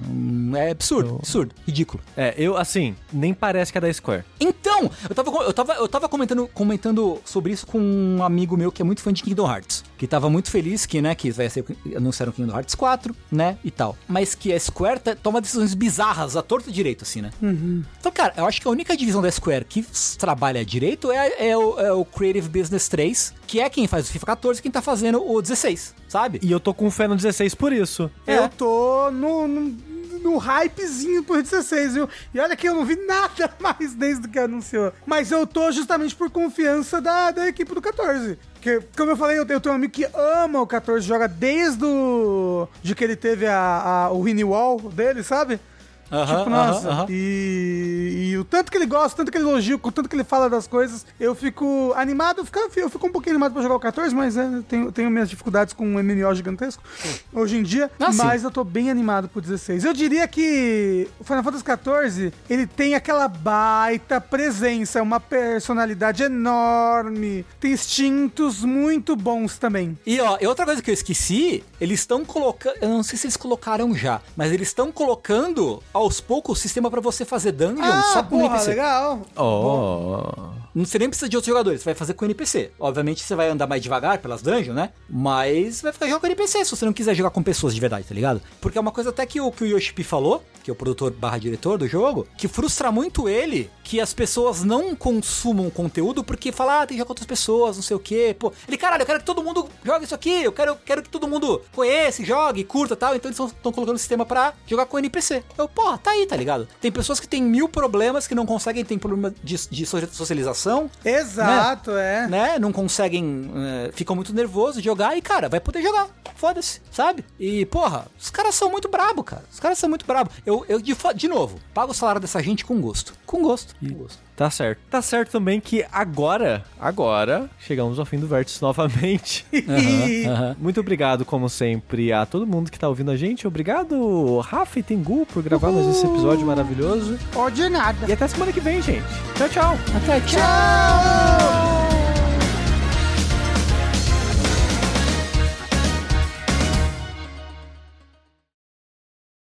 É absurdo, absurdo, ridículo. É, eu, assim, nem parece que é da Square. Então, eu tava, eu tava, eu tava comentando, comentando sobre isso com um amigo meu que é muito fã de Kingdom Hearts. Que tava muito feliz que, né, que vai ser, anunciaram Kingdom Hearts 4, né, e tal. Mas que a Square tá- toma decisões bizarras, a torta direito, assim, né? Então, cara, eu acho que a única divisão da Square que trabalha direito é, é o, é o Creative Business 3, que é quem faz o FIFA 14 e quem tá fazendo o 16, sabe? E eu tô com fé no 16 por isso. É. Eu tô no, no, no hypezinho por 16, viu? E olha que eu não vi nada mais desde que anunciou. Mas eu tô justamente por confiança da, da equipe do 14. Porque, como eu falei, eu, tenho um amigo que ama o 14, joga desde o... de que ele teve a, a, o Wall dele, sabe? Aham, tipo, nossa. aham, aham. E, e o tanto que ele gosta, o tanto que ele elogia, o tanto que ele fala das coisas, eu fico animado, eu fico, eu fico um pouquinho animado pra jogar o 14, mas é, eu tenho, tenho minhas dificuldades com um MMO gigantesco hoje em dia. Ah, sim. mas eu tô bem animado pro 16. Eu diria que o Final Fantasy 14, ele tem aquela baita presença, uma personalidade enorme, tem instintos muito bons também. E ó, e outra coisa que eu esqueci, eles estão colocando, eu não sei se eles colocaram já, mas eles estão colocando aos poucos o sistema pra você fazer dungeon só com Ah, porra, NPC. legal. Oh. Não você nem precisa de outros jogadores, você vai fazer com NPC. Obviamente você vai andar mais devagar pelas dungeons, né? Mas vai ficar jogando NPC se você não quiser jogar com pessoas de verdade, tá ligado? Porque é uma coisa até que o, que o Yoshipi falou, que é o produtor barra diretor do jogo, que frustra muito ele que as pessoas não consumam conteúdo porque fala, ah, tem que jogar com outras pessoas, não sei o quê. Pô, ele, caralho, eu quero que todo mundo jogue isso aqui, eu quero, quero que todo mundo conheça, jogue, curta tal. Então eles estão colocando o sistema pra jogar com NPC. Eu, porra, tá aí, tá ligado? Tem pessoas que têm mil problemas, que não conseguem, tem problema de, de so- socialização, Exato, é. né? Não conseguem, eh, ficam muito nervosos de jogar e, cara, vai poder jogar. Foda-se, sabe? E, porra, os caras são muito brabo, cara. Os caras são muito brabo. Eu, eu de, de novo, pago o salário dessa gente com gosto. Com gosto. Com gosto. Tá certo. Tá certo também que agora, agora, chegamos ao fim do Vértice novamente. Aham, aham. Muito obrigado, como sempre, a todo mundo que tá ouvindo a gente. Obrigado, Rafa e Tengu, por gravar mais esse episódio maravilhoso. Pode nada. E até semana que vem, gente. Tchau, tchau. Até, tchau. Tchau!